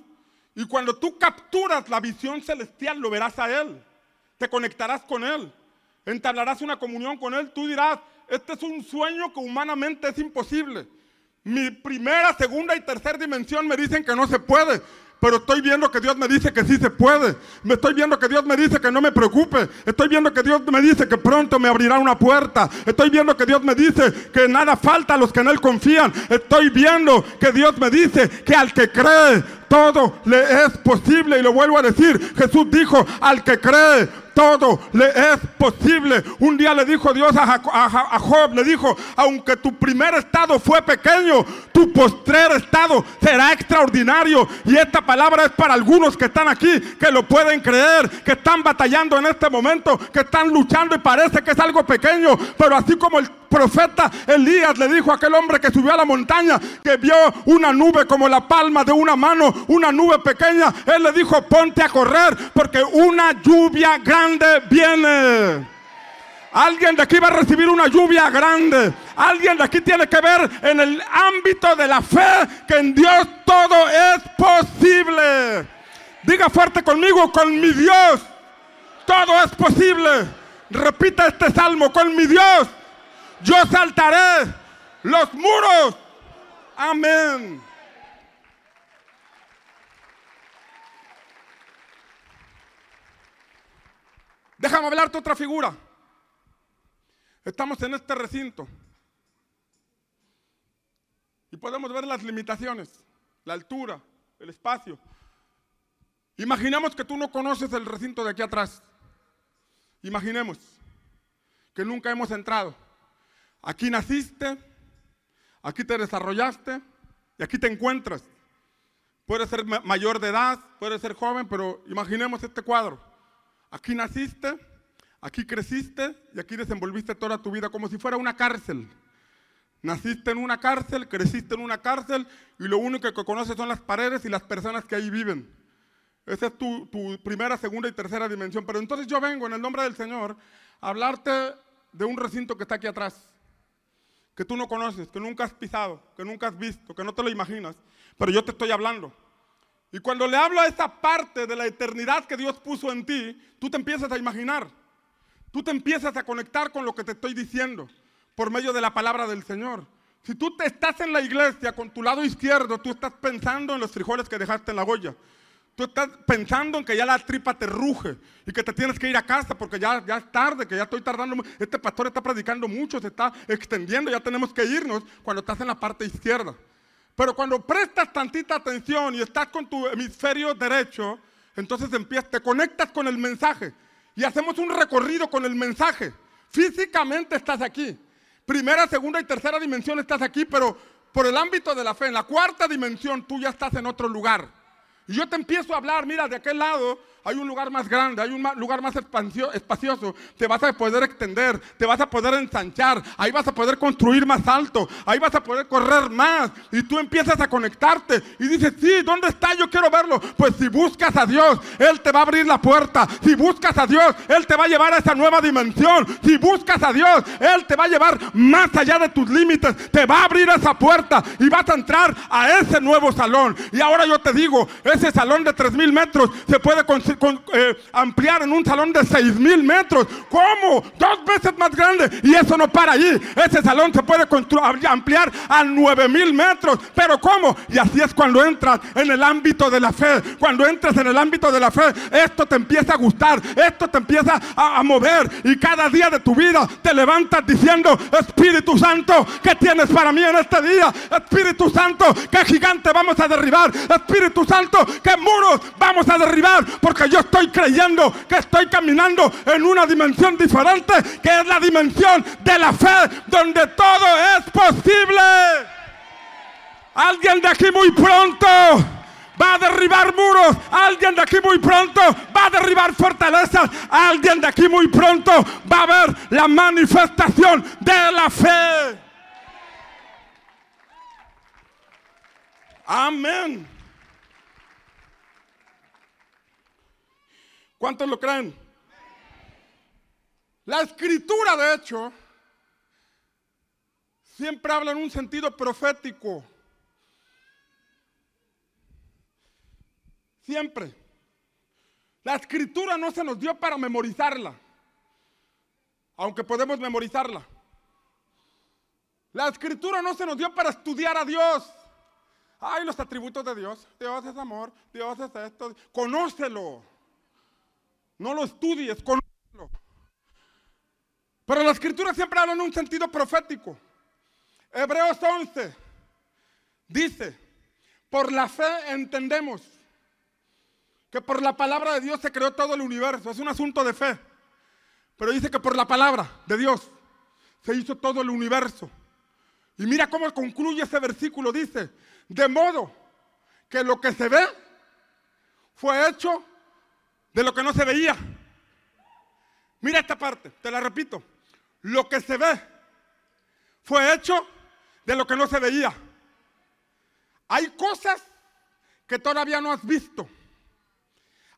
Y cuando tú capturas la visión celestial, lo verás a Él. Te conectarás con Él. Entablarás una comunión con Él. Tú dirás, este es un sueño que humanamente es imposible. Mi primera, segunda y tercera dimensión me dicen que no se puede pero estoy viendo que Dios me dice que sí se puede. Me estoy viendo que Dios me dice que no me preocupe. Estoy viendo que Dios me dice que pronto me abrirá una puerta. Estoy viendo que Dios me dice que nada falta a los que en Él confían. Estoy viendo que Dios me dice que al que cree todo le es posible. Y lo vuelvo a decir, Jesús dijo, al que cree todo le es posible. Un día le dijo Dios a, Job, le dijo, aunque tu primer estado fue pequeño, tu postrer estado será extraordinario. Y esta palabra es para algunos que están aquí, que lo pueden creer, que están batallando en este momento, que están luchando y parece que es algo pequeño, pero así como el profeta Elías le dijo a aquel hombre que subió a la montaña, que vio una nube como la palma de una mano, una nube pequeña, él le dijo, ponte a correr, porque una lluvia grande viene. Alguien de aquí va a recibir una lluvia grande. Alguien de aquí tiene que ver en el ámbito de la fe que en Dios todo es posible. Diga fuerte conmigo, con mi Dios todo es posible. Repita este salmo, con mi Dios yo saltaré los muros. Amén. Déjame hablarte otra figura. Estamos en este recinto y podemos ver las limitaciones, la altura, el espacio. Imaginemos que tú no conoces el recinto de aquí atrás. Imaginemos que nunca hemos entrado. Aquí naciste, aquí te desarrollaste y aquí te encuentras. Puedes ser mayor de edad, puedes ser joven, pero imaginemos este cuadro. Aquí naciste, aquí creciste y aquí desenvolviste toda tu vida como si fuera una cárcel. Naciste en una cárcel, creciste en una cárcel y lo único que conoces son las paredes y las personas que ahí viven. Esa es tu, tu primera, segunda y tercera dimensión. Pero entonces yo vengo en el nombre del Señor a hablarte de un recinto que está aquí atrás que tú no conoces, que nunca has pisado, que nunca has visto, que no te lo imaginas, pero yo te estoy hablando. Y cuando le hablo a esa parte de la eternidad que Dios puso en ti, tú te empiezas a imaginar, tú te empiezas a conectar con lo que te estoy diciendo por medio de la palabra del Señor. Si tú te estás en la iglesia con tu lado izquierdo, tú estás pensando en los frijoles que dejaste en la olla. Tú estás pensando en que ya la tripa te ruge y que te tienes que ir a casa porque ya, ya es tarde, que ya estoy tardando. Este pastor está predicando mucho, se está extendiendo, ya tenemos que irnos cuando estás en la parte izquierda. Pero cuando prestas tantita atención y estás con tu hemisferio derecho, entonces empiezas, te conectas con el mensaje y hacemos un recorrido con el mensaje. Físicamente estás aquí. Primera, segunda y tercera dimensión estás aquí, pero por el ámbito de la fe, en la cuarta dimensión tú ya estás en otro lugar. Y yo te empiezo a hablar, mira, de aquel lado hay un lugar más grande, hay un lugar más espacioso, te vas a poder extender, te vas a poder ensanchar, ahí vas a poder construir más alto, ahí vas a poder correr más. Y tú empiezas a conectarte y dices, sí, ¿dónde está? Yo quiero verlo. Pues si buscas a Dios, Él te va a abrir la puerta. Si buscas a Dios, Él te va a llevar a esa nueva dimensión. Si buscas a Dios, Él te va a llevar más allá de tus límites, te va a abrir esa puerta y vas a entrar a ese nuevo salón. Y ahora yo te digo, ese salón de tres mil metros se puede construir eh, ampliar en un salón de 6 mil metros. ¿Cómo? Dos veces más grande. Y eso no para allí. Ese salón se puede ampliar a 9 mil metros. Pero ¿cómo? Y así es cuando entras en el ámbito de la fe. Cuando entras en el ámbito de la fe, esto te empieza a gustar. Esto te empieza a, a mover. Y cada día de tu vida te levantas diciendo, Espíritu Santo, ¿qué tienes para mí en este día? Espíritu Santo, ¿qué gigante vamos a derribar? Espíritu Santo, ¿qué muros vamos a derribar? Porque yo estoy creyendo que estoy caminando en una dimensión diferente, que es la dimensión de la fe, donde todo es posible. Alguien de aquí muy pronto va a derribar muros. Alguien de aquí muy pronto va a derribar fortalezas. Alguien de aquí muy pronto va a ver la manifestación de la fe. Amén. ¿Cuántos lo creen? La escritura, de hecho, siempre habla en un sentido profético. Siempre. La escritura no se nos dio para memorizarla, aunque podemos memorizarla. La escritura no se nos dio para estudiar a Dios. Ay, los atributos de Dios. Dios es amor, Dios es esto. Conócelo. No lo estudies, conócelo. Pero la escritura siempre habla en un sentido profético. Hebreos 11 dice, por la fe entendemos que por la palabra de Dios se creó todo el universo. Es un asunto de fe. Pero dice que por la palabra de Dios se hizo todo el universo. Y mira cómo concluye ese versículo. Dice, de modo que lo que se ve fue hecho de lo que no se veía. Mira esta parte, te la repito. Lo que se ve fue hecho de lo que no se veía. Hay cosas que todavía no has visto.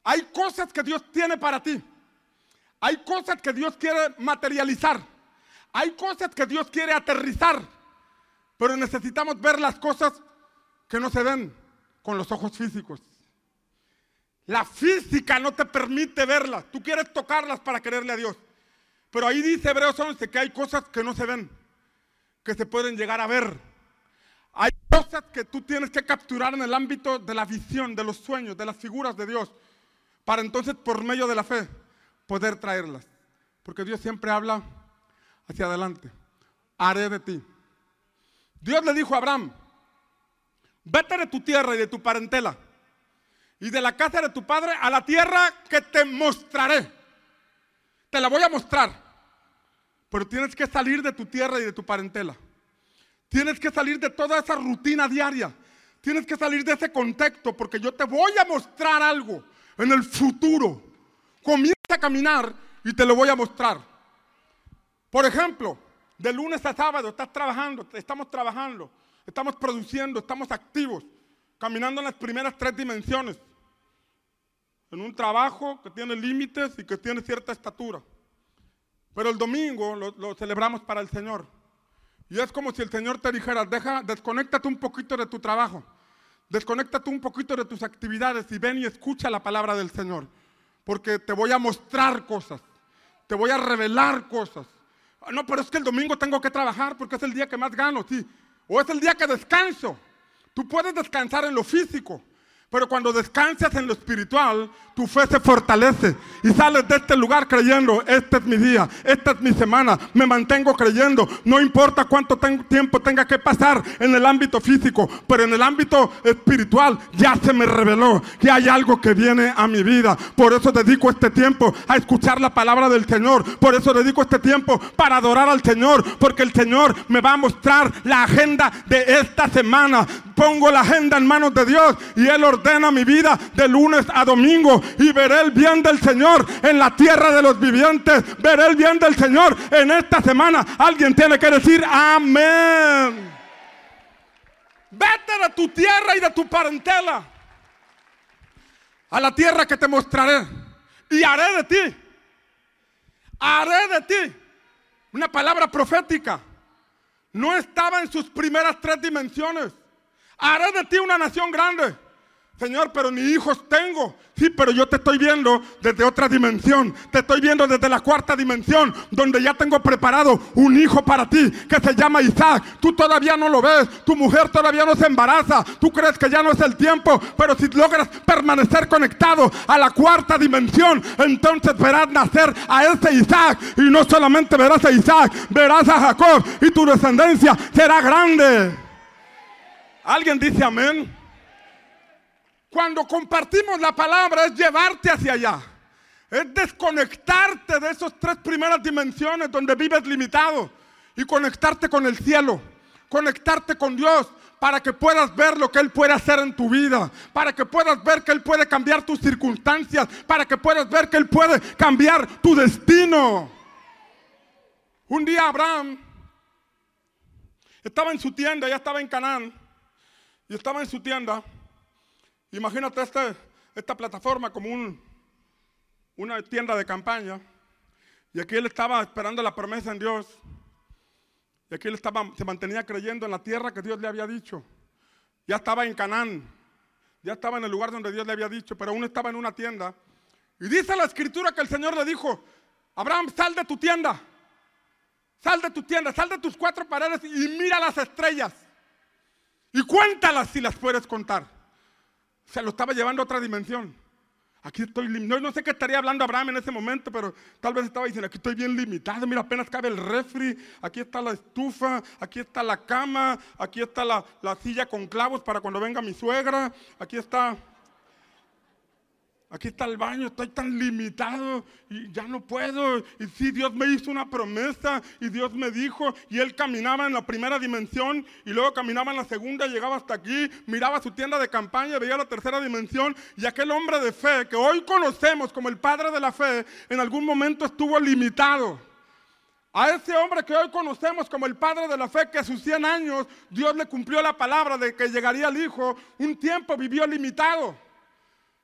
Hay cosas que Dios tiene para ti. Hay cosas que Dios quiere materializar. Hay cosas que Dios quiere aterrizar. Pero necesitamos ver las cosas que no se ven con los ojos físicos. La física no te permite verlas. Tú quieres tocarlas para quererle a Dios. Pero ahí dice Hebreos 11 que hay cosas que no se ven, que se pueden llegar a ver. Hay cosas que tú tienes que capturar en el ámbito de la visión, de los sueños, de las figuras de Dios, para entonces por medio de la fe poder traerlas. Porque Dios siempre habla hacia adelante. Haré de ti. Dios le dijo a Abraham, vete de tu tierra y de tu parentela y de la casa de tu padre a la tierra que te mostraré. Te la voy a mostrar. Pero tienes que salir de tu tierra y de tu parentela. Tienes que salir de toda esa rutina diaria. Tienes que salir de ese contexto porque yo te voy a mostrar algo en el futuro. Comienza a caminar y te lo voy a mostrar. Por ejemplo, de lunes a sábado estás trabajando, estamos trabajando, estamos produciendo, estamos activos, caminando en las primeras tres dimensiones en un trabajo que tiene límites y que tiene cierta estatura. Pero el domingo lo, celebramos para el Señor. Y es como si el Señor te dijera, deja, desconéctate un poquito de tu trabajo, desconéctate un poquito de tus actividades y ven y escucha la palabra del Señor. Porque te voy a mostrar cosas, te voy a revelar cosas. Ah, no, pero es que el domingo tengo que trabajar porque es el día que más gano, sí. O es el día que descanso. Tú puedes descansar en lo físico, Pero cuando descansas en lo espiritual, tu fe se fortalece y sales de este lugar creyendo, este es mi día, esta es mi semana, me mantengo creyendo, no importa cuánto tiempo tenga que pasar en el ámbito físico, pero en el ámbito espiritual ya se me reveló que hay algo que viene a mi vida. Por eso dedico este tiempo a escuchar la palabra del Señor, por eso dedico este tiempo para adorar al Señor, porque el Señor me va a mostrar la agenda de esta semana. Pongo la agenda en manos de Dios y Él ordena ordena mi vida de lunes a domingo y veré el bien del Señor en la tierra de los vivientes. Veré el bien del Señor en esta semana. Alguien tiene que decir amén. Vete de tu tierra y de tu parentela a la tierra que te mostraré y haré de ti. Haré de ti. Una palabra profética. No estaba en sus primeras tres dimensiones. Haré de ti una nación grande. Señor, pero ni hijos tengo. Sí, pero yo te estoy viendo desde otra dimensión. Te estoy viendo desde la cuarta dimensión, donde ya tengo preparado un hijo para ti que se llama Isaac. Tú todavía no lo ves. Tu mujer todavía no se embaraza. Tú crees que ya no es el tiempo. Pero si logras permanecer conectado a la cuarta dimensión, entonces verás nacer a ese Isaac. Y no solamente verás a Isaac, verás a Jacob. Y tu descendencia será grande. ¿Alguien dice amén? Cuando compartimos la palabra es llevarte hacia allá. Es desconectarte de esas tres primeras dimensiones donde vives limitado y conectarte con el cielo, conectarte con Dios para que puedas ver lo que Él puede hacer en tu vida, para que puedas ver que Él puede cambiar tus circunstancias, para que puedas ver que Él puede cambiar tu destino. Un día Abraham estaba en su tienda, ya estaba en Canaán, y estaba en su tienda. Imagínate este, esta plataforma como un, una tienda de campaña. Y aquí él estaba esperando la promesa en Dios. Y aquí él estaba, se mantenía creyendo en la tierra que Dios le había dicho. Ya estaba en Canaán. Ya estaba en el lugar donde Dios le había dicho, pero aún estaba en una tienda. Y dice la escritura que el Señor le dijo, Abraham, sal de tu tienda. Sal de tu tienda, sal de tus cuatro paredes y mira las estrellas. Y cuéntalas si las puedes contar. Se lo estaba llevando a otra dimensión. Aquí estoy, no, no sé qué estaría hablando Abraham en ese momento, pero tal vez estaba diciendo, aquí estoy bien limitado, mira, apenas cabe el refri, aquí está la estufa, aquí está la cama, aquí está la, la silla con clavos para cuando venga mi suegra, aquí está Aquí está el baño, estoy tan limitado y ya no puedo. Y sí, Dios me hizo una promesa y Dios me dijo, y él caminaba en la primera dimensión y luego caminaba en la segunda, llegaba hasta aquí, miraba su tienda de campaña, veía la tercera dimensión y aquel hombre de fe que hoy conocemos como el padre de la fe, en algún momento estuvo limitado. A ese hombre que hoy conocemos como el padre de la fe, que a sus 100 años Dios le cumplió la palabra de que llegaría el hijo, un tiempo vivió limitado.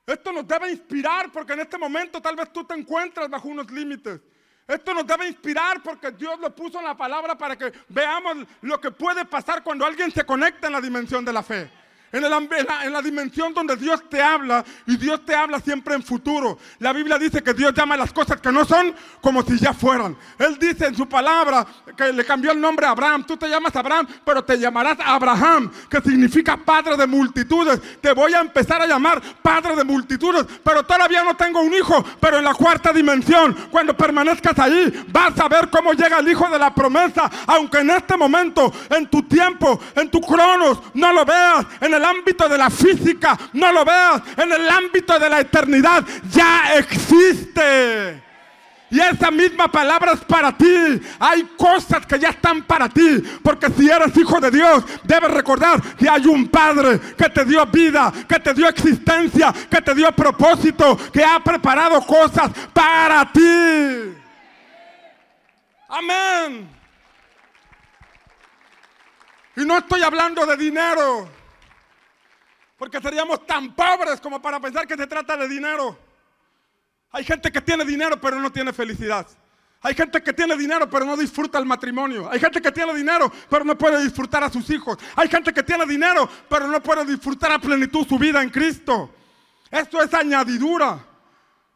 Esto nos debe inspirar porque en este momento tal vez tú te encuentras bajo unos límites. Esto nos debe inspirar porque Dios lo puso en la palabra para que veamos lo que puede pasar cuando alguien se conecta en la dimensión de la fe. En, la, dimensión donde Dios te habla y Dios te habla siempre en futuro. La Biblia dice que Dios llama las cosas que no son como si ya fueran. Él dice en su palabra que le cambió el nombre a Abraham. Tú te llamas Abraham, pero te llamarás Abraham, que significa padre de multitudes. Te voy a empezar a llamar padre de multitudes, pero todavía no tengo un hijo. Pero en la cuarta dimensión, cuando permanezcas ahí, vas a ver cómo llega el hijo de la promesa. Aunque en este momento, en tu tiempo, en tu cronos, no lo veas. En el ámbito de la física, no lo veas. En el ámbito de la eternidad ya existe. Y esa misma palabra es para ti. Hay cosas que ya están para ti. Porque si eres hijo de Dios, debes recordar que hay un Padre que te dio vida, que te dio existencia, que te dio propósito, que ha preparado cosas para ti. Amén. Y no estoy hablando de dinero. Porque seríamos tan pobres como para pensar que se trata de dinero. Hay gente que tiene dinero pero no tiene felicidad. Hay gente que tiene dinero pero no disfruta el matrimonio. Hay gente que tiene dinero pero no puede disfrutar a sus hijos. Hay gente que tiene dinero pero no puede disfrutar a plenitud su vida en Cristo. Esto es añadidura.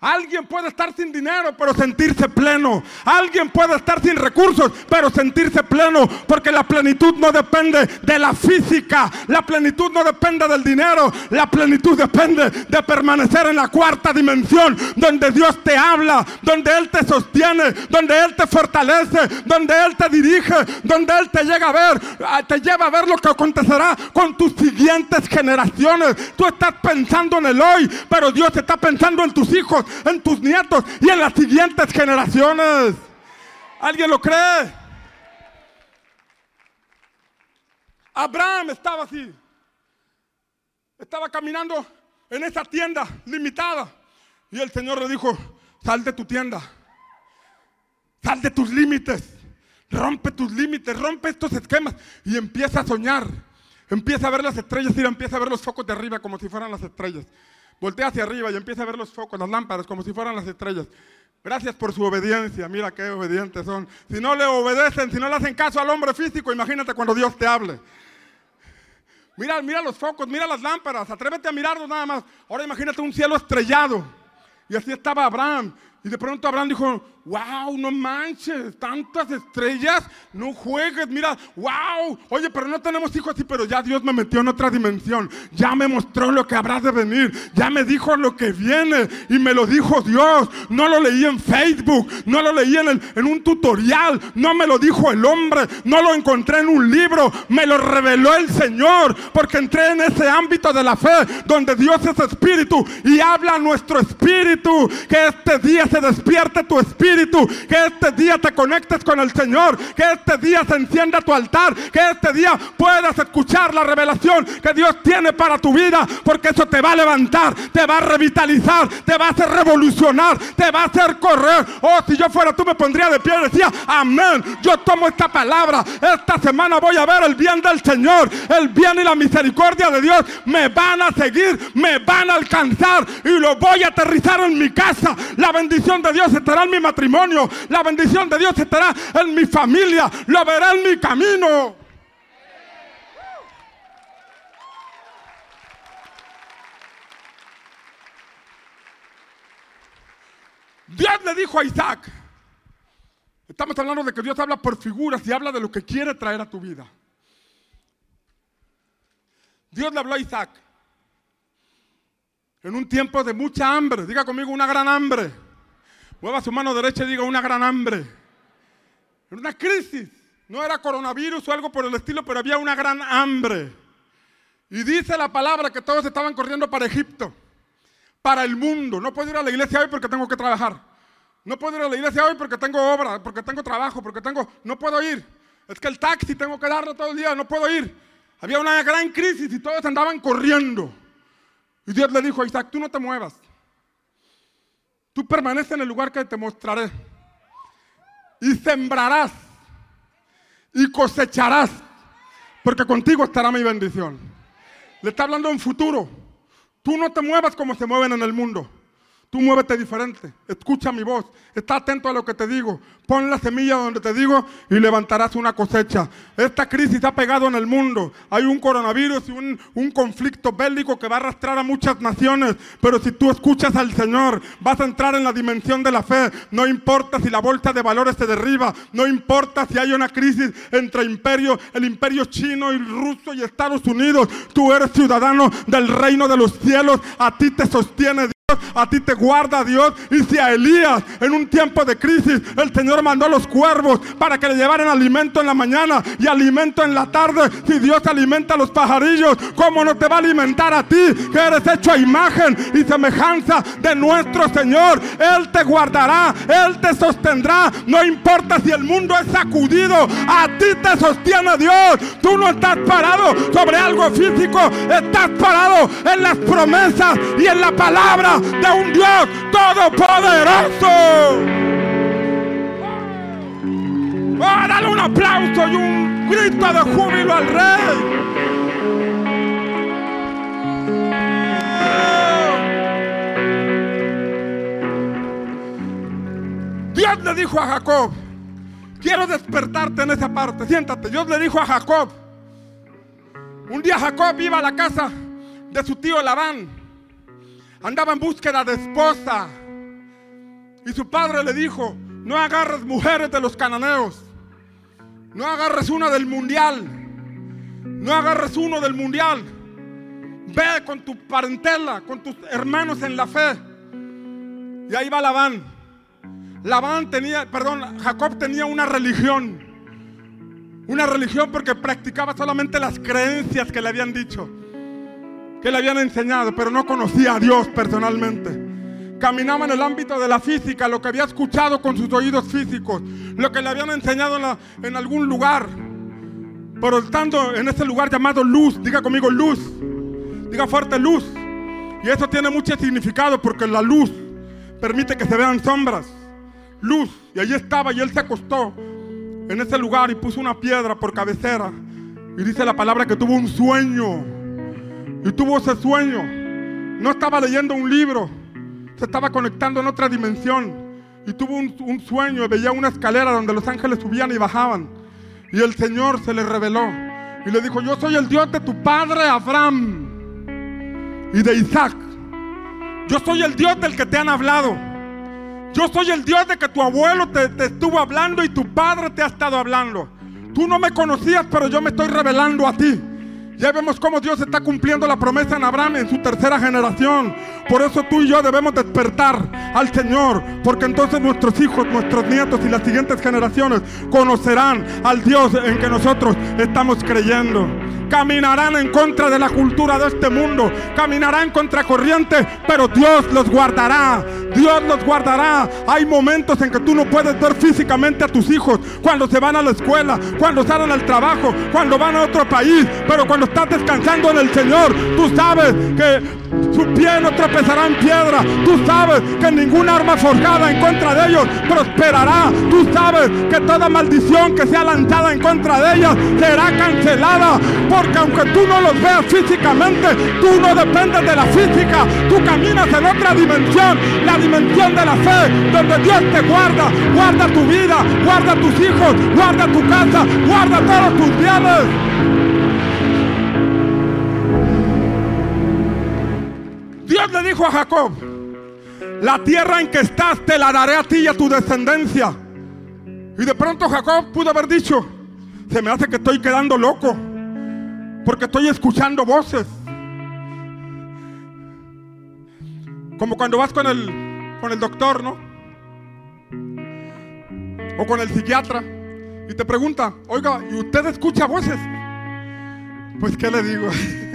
Alguien puede estar sin dinero, pero sentirse pleno. Alguien puede estar sin recursos, pero sentirse pleno. Porque la plenitud no depende de la física. La plenitud no depende del dinero. La plenitud depende de permanecer en la cuarta dimensión. Donde Dios te habla. Donde Él te sostiene. Donde Él te fortalece. Donde Él te dirige. Donde Él te llega a ver. Te lleva a ver lo que acontecerá con tus siguientes generaciones. Tú estás pensando en el hoy. Pero Dios está pensando en tus hijos en tus nietos y en las siguientes generaciones. ¿Alguien lo cree? Abraham estaba así. Estaba caminando en esa tienda limitada. Y el Señor le dijo, sal de tu tienda. Sal de tus límites. Rompe tus límites, rompe estos esquemas y empieza a soñar. Empieza a ver las estrellas y empieza a ver los focos de arriba como si fueran las estrellas. Voltea hacia arriba y empieza a ver los focos, las lámparas, como si fueran las estrellas. Gracias por su obediencia. Mira qué obedientes son. Si no le obedecen, si no le hacen caso al hombre físico, imagínate cuando Dios te hable. Mira, mira los focos, mira las lámparas. Atrévete a mirarlos nada más. Ahora imagínate un cielo estrellado. Y así estaba Abraham. Y de pronto Abraham dijo, wow, no manches, tantas estrellas, no juegues, mira, wow, oye, pero no tenemos hijos así, pero ya Dios me metió en otra dimensión, ya me mostró lo que habrá de venir, ya me dijo lo que viene y me lo dijo Dios, no lo leí en Facebook, no lo leí en, en un tutorial, no me lo dijo el hombre, no lo encontré en un libro, me lo reveló el Señor, porque entré en ese ámbito de la fe, donde Dios es espíritu y habla nuestro espíritu, que este día se despierte tu espíritu que este día te conectes con el Señor, que este día se encienda tu altar, que este día puedas escuchar la revelación que Dios tiene para tu vida, porque eso te va a levantar, te va a revitalizar, te va a hacer revolucionar, te va a hacer correr. Oh, si yo fuera tú me pondría de pie y decía, amén, yo tomo esta palabra, esta semana voy a ver el bien del Señor, el bien y la misericordia de Dios me van a seguir, me van a alcanzar y lo voy a aterrizar en mi casa. La bendición de Dios estará en mi matrimonio la bendición de Dios estará en mi familia. Lo veré en mi camino. Dios le dijo a Isaac, estamos hablando de que Dios habla por figuras y habla de lo que quiere traer a tu vida. Dios le habló a Isaac en un tiempo de mucha hambre, diga conmigo una gran hambre. Mueva su mano derecha y diga una gran hambre. Una crisis. No era coronavirus o algo por el estilo, pero había una gran hambre. Y dice la palabra que todos estaban corriendo para Egipto, para el mundo. No puedo ir a la iglesia hoy porque tengo que trabajar. No puedo ir a la iglesia hoy porque tengo obra, porque tengo trabajo, porque tengo... No puedo ir. Es que el taxi tengo que darlo todo el día, no puedo ir. Había una gran crisis y todos andaban corriendo. Y Dios le dijo Isaac, tú no te muevas. Tú permaneces en el lugar que te mostraré. Y sembrarás. Y cosecharás. Porque contigo estará mi bendición. Le está hablando en futuro. Tú no te muevas como se mueven en el mundo. Tú muévete diferente. Escucha mi voz. Está atento a lo que te digo. Pon la semilla donde te digo y levantarás una cosecha. Esta crisis ha pegado en el mundo. Hay un coronavirus y un, un conflicto bélico que va a arrastrar a muchas naciones. Pero si tú escuchas al Señor, vas a entrar en la dimensión de la fe. No importa si la bolsa de valores se derriba. No importa si hay una crisis entre imperio, el imperio chino y ruso y Estados Unidos. Tú eres ciudadano del reino de los cielos. A ti te sostiene a ti te guarda Dios. Y si a Elías en un tiempo de crisis el Señor mandó a los cuervos para que le llevaran alimento en la mañana y alimento en la tarde, si Dios alimenta a los pajarillos, ¿cómo no te va a alimentar a ti que eres hecho a imagen y semejanza de nuestro Señor? Él te guardará, Él te sostendrá. No importa si el mundo es sacudido, a ti te sostiene Dios. Tú no estás parado sobre algo físico, estás parado en las promesas y en la palabra de un Dios todopoderoso. Oh, dale un aplauso y un grito de júbilo al rey. Dios le dijo a Jacob, quiero despertarte en esa parte, siéntate. Dios le dijo a Jacob, un día Jacob iba a la casa de su tío Labán andaba en búsqueda de esposa. Y su padre le dijo, no agarres mujeres de los cananeos, no agarres una del mundial, no agarres uno del mundial. Ve con tu parentela, con tus hermanos en la fe. Y ahí va Labán. Labán tenía, perdón, Jacob tenía una religión. Una religión porque practicaba solamente las creencias que le habían dicho, que le habían enseñado, pero no conocía a Dios personalmente. Caminaba en el ámbito de la física, lo que había escuchado con sus oídos físicos, lo que le habían enseñado en, algún lugar. Pero estando en ese lugar llamado luz, diga conmigo luz, diga fuerte luz. Y eso tiene mucho significado porque la luz permite que se vean sombras. Luz. Y allí estaba y él se acostó en ese lugar y puso una piedra por cabecera. Y dice la palabra que tuvo un sueño. Y tuvo ese sueño. No estaba leyendo un libro. Se estaba conectando en otra dimensión. Y tuvo un, sueño. Veía una escalera donde los ángeles subían y bajaban. Y el Señor se le reveló. Y le dijo, yo soy el Dios de tu padre Abraham y de Isaac. Yo soy el Dios del que te han hablado. Yo soy el Dios de que tu abuelo te, estuvo hablando y tu padre te ha estado hablando. Tú no me conocías, pero yo me estoy revelando a ti. Ya vemos cómo Dios está cumpliendo la promesa en Abraham en su tercera generación. Por eso tú y yo debemos despertar al Señor, porque entonces nuestros hijos, nuestros nietos y las siguientes generaciones conocerán al Dios en que nosotros estamos creyendo caminarán en contra de la cultura de este mundo, caminarán contra corriente, pero Dios los guardará, Dios los guardará. Hay momentos en que tú no puedes ver físicamente a tus hijos, cuando se van a la escuela, cuando salen al trabajo, cuando van a otro país, pero cuando estás descansando en el Señor, tú sabes que su pie no tropezará en piedra. Tú sabes que ninguna arma forjada en contra de ellos prosperará. Tú sabes que toda maldición que sea lanzada en contra de ellas será cancelada. Porque aunque tú no los veas físicamente, tú no dependes de la física. Tú caminas en otra dimensión, la dimensión de la fe, donde Dios te guarda. Guarda tu vida, guarda tus hijos, guarda tu casa, guarda todos tus bienes. Dios le dijo a Jacob, la tierra en que estás te la daré a ti y a tu descendencia. Y de pronto Jacob pudo haber dicho, se me hace que estoy quedando loco, porque estoy escuchando voces. Como cuando vas con el, con el doctor, ¿no? O con el psiquiatra y te pregunta, oiga, ¿y usted escucha voces? Pues, ¿qué le digo?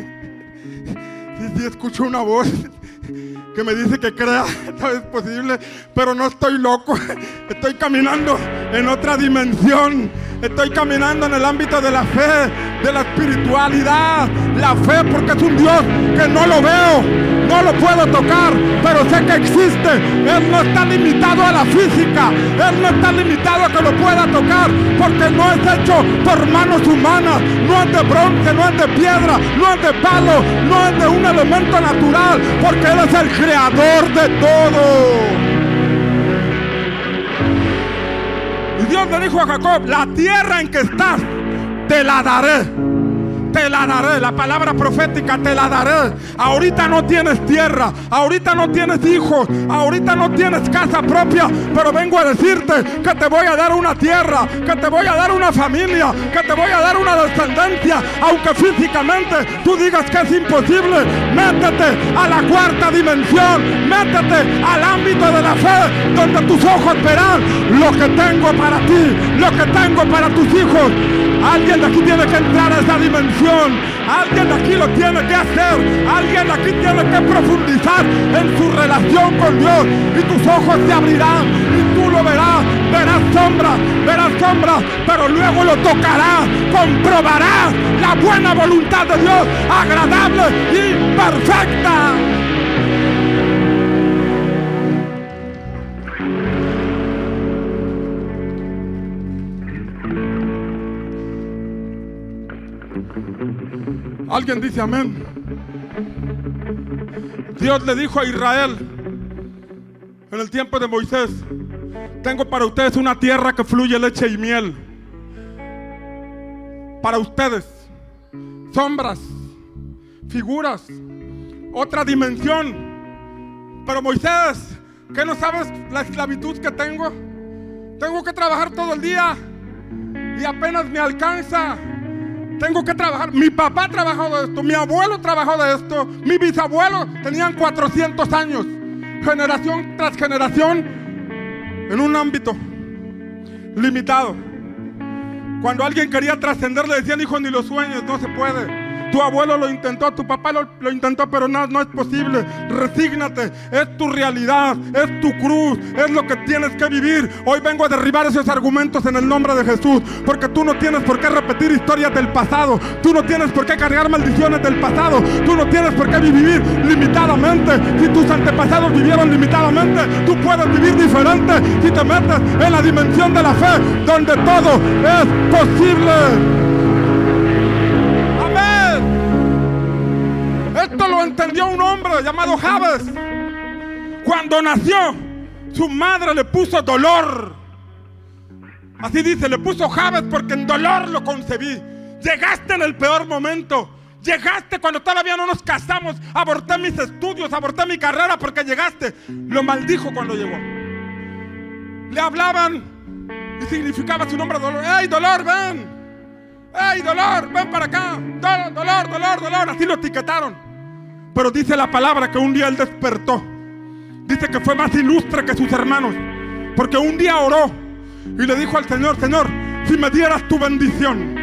sí, escucho una voz que me dice que crea, tal vez posible, pero no estoy loco, estoy caminando en otra dimensión, estoy caminando en el ámbito de la fe, de la espiritualidad, la fe porque es un Dios que no lo veo, no lo puedo tocar, pero sé que existe, Él no está limitado a la física, Él no está limitado a que lo pueda tocar, porque no es hecho por manos humanas, no es de bronce, no es de piedra, no es de palo, no es de un elemento natural, porque Él es el creador de todo. Y Dios le dijo a Jacob, la tierra en que estás, te la daré te la daré. La palabra profética te la daré. Ahorita no tienes tierra, ahorita no tienes hijos, ahorita no tienes casa propia, pero vengo a decirte que te voy a dar una tierra, que te voy a dar una familia, que te voy a dar una descendencia, aunque físicamente tú digas que es imposible. Métete a la cuarta dimensión, métete al ámbito de la fe, donde tus ojos verán lo que tengo para ti, lo que tengo para tus hijos. Alguien de aquí tiene que entrar a esa dimensión. Alguien de aquí lo tiene que hacer. Alguien de aquí tiene que profundizar en su relación con Dios. Y tus ojos se abrirán y tú lo verás. Verás sombras, verás sombras, pero luego lo tocarás. Comprobarás la buena voluntad de Dios, agradable y perfecta. Alguien dice amén. Dios le dijo a Israel en el tiempo de Moisés, tengo para ustedes una tierra que fluye leche y miel. Para ustedes, sombras, figuras, otra dimensión. Pero Moisés, ¿Qué no sabes la esclavitud que tengo? Tengo que trabajar todo el día y apenas me alcanza. Tengo que trabajar. Mi papá trabajó de esto, mi abuelo trabajó de esto, mi bisabuelo tenían 400 años, generación tras generación, en un ámbito limitado. Cuando alguien quería trascender, le decían, hijo, ni los sueños, no se puede. Tu abuelo lo intentó, tu papá lo, intentó, pero no, no es posible. Resígnate, es tu realidad, es tu cruz, es lo que tienes que vivir. Hoy vengo a derribar esos argumentos en el nombre de Jesús, porque tú no tienes por qué repetir historias del pasado, tú no tienes por qué cargar maldiciones del pasado, tú no tienes por qué vivir limitadamente. Si tus antepasados vivieron limitadamente, tú puedes vivir diferente si te metes en la dimensión de la fe, donde todo es posible. Lo entendió un hombre llamado Jabes. Cuando nació, su madre le puso dolor. Así dice, le puso Jabes porque en dolor lo concebí. Llegaste en el peor momento. Llegaste cuando todavía no nos casamos. Aborté mis estudios, aborté mi carrera porque llegaste. Lo maldijo cuando llegó. Le hablaban y significaba su nombre dolor. ¡Ey, dolor, ven! ¡Ey, dolor, ven para acá! Dolor, dolor, dolor, dolor. Así lo etiquetaron. Pero dice la palabra que un día él despertó. Dice que fue más ilustre que sus hermanos. Porque un día oró y le dijo al Señor, Señor, si me dieras tu bendición,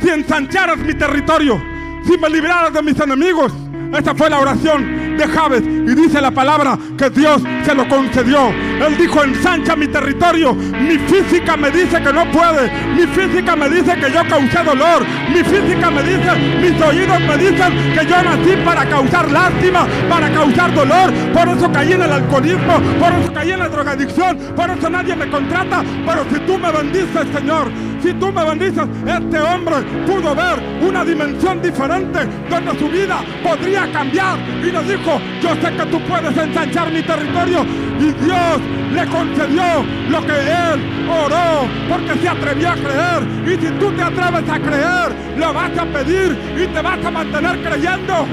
si ensancharas mi territorio, si me libraras de mis enemigos. Esa fue la oración de Jabes. Y dice la palabra que Dios se lo concedió. Él dijo, ensancha mi territorio. Mi física me dice que no puede. Mi física me dice que yo causé dolor. Mi física me dice, mis oídos me dicen que yo nací para causar lástima, para causar dolor. Por eso caí en el alcoholismo, por eso caí en la drogadicción, por eso nadie me contrata. Pero si tú me bendices, Señor, si tú me bendices, este hombre pudo ver una dimensión diferente donde su vida podría cambiar. Y le dijo, yo sé que tú puedes ensanchar mi territorio. Y Dios le concedió lo que él oró porque se atrevió a creer. Y si tú te atreves a creer, lo vas a pedir y te vas a mantener creyendo.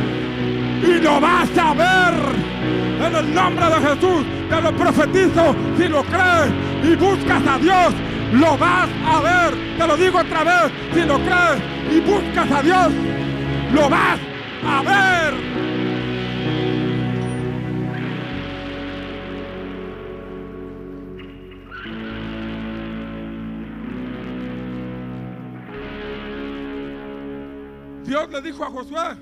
Y lo vas a ver. En el nombre de Jesús te lo profetizo. Si lo crees y buscas a Dios, lo vas a ver. Te lo digo otra vez. Si lo crees y buscas a Dios, lo vas a ver. Dios le dijo a Josué,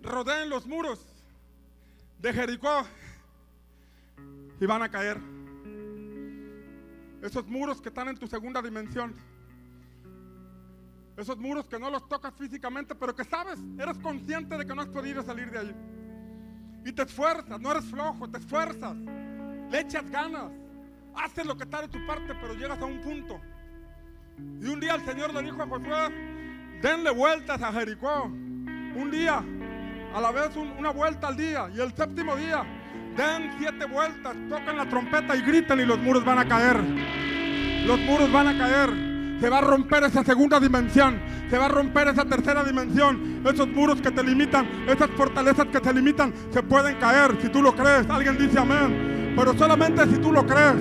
rodeen los muros de Jericó y van a caer. Esos muros que están en tu segunda dimensión. Esos muros que no los tocas físicamente, pero que sabes, eres consciente de que no has podido salir de ahí. Y te esfuerzas, no eres flojo, te esfuerzas, le echas ganas, haces lo que está de tu parte, pero llegas a un punto. Y un día el Señor le dijo a Josué, denle vueltas a Jericó. Un día, a la vez una vuelta al día. Y el séptimo día, den siete vueltas, tocan la trompeta y gritan y los muros van a caer. Los muros van a caer. Se va a romper esa segunda dimensión. Se va a romper esa tercera dimensión. Esos muros que te limitan, esas fortalezas que te limitan, se pueden caer si tú lo crees. Alguien dice amén. Pero solamente si tú lo crees.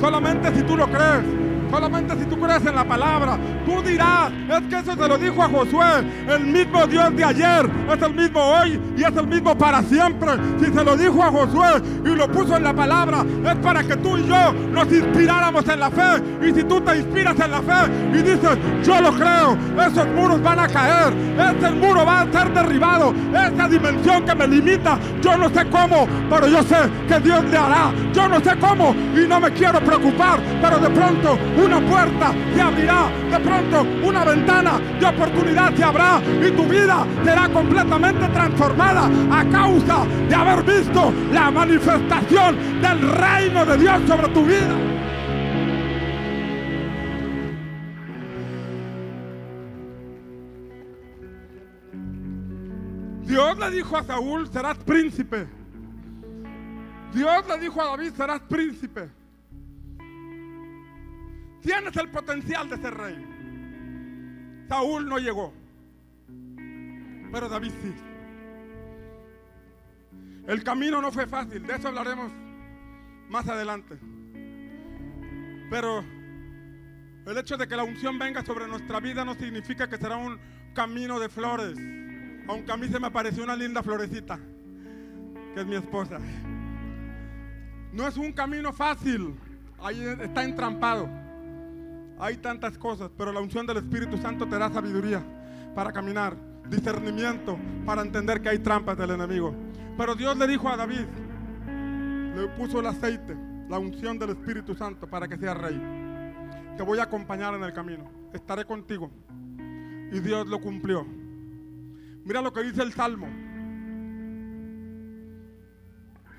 Solamente si tú lo crees. Solamente si tú crees en la palabra, tú dirás, es que eso se lo dijo a Josué, el mismo Dios de ayer, es el mismo hoy y es el mismo para siempre. Si se lo dijo a Josué y lo puso en la palabra, es para que tú y yo nos inspiráramos en la fe. Y si tú te inspiras en la fe y dices, yo lo creo, esos muros van a caer, ese muro va a ser derribado, esa dimensión que me limita, yo no sé cómo, pero yo sé que Dios le hará. Yo no sé cómo y no me quiero preocupar, pero de pronto una puerta se abrirá, de pronto una ventana de oportunidad se abrirá y tu vida será completamente transformada a causa de haber visto la manifestación del reino de Dios sobre tu vida. Dios le dijo a Saúl, serás príncipe. Dios le dijo a David, serás príncipe. Tienes el potencial de ser rey. Saúl no llegó, pero David sí. El camino no fue fácil, de eso hablaremos más adelante. Pero el hecho de que la unción venga sobre nuestra vida no significa que será un camino de flores. Aunque a mí se me pareció una linda florecita, que es mi esposa. No es un camino fácil. Ahí está entrampado. Hay tantas cosas, pero la unción del Espíritu Santo te da sabiduría para caminar, discernimiento para entender que hay trampas del enemigo. Pero Dios le dijo a David, le puso el aceite, la unción del Espíritu Santo para que sea rey. Te voy a acompañar en el camino, estaré contigo. Y Dios lo cumplió. Mira lo que dice el Salmo.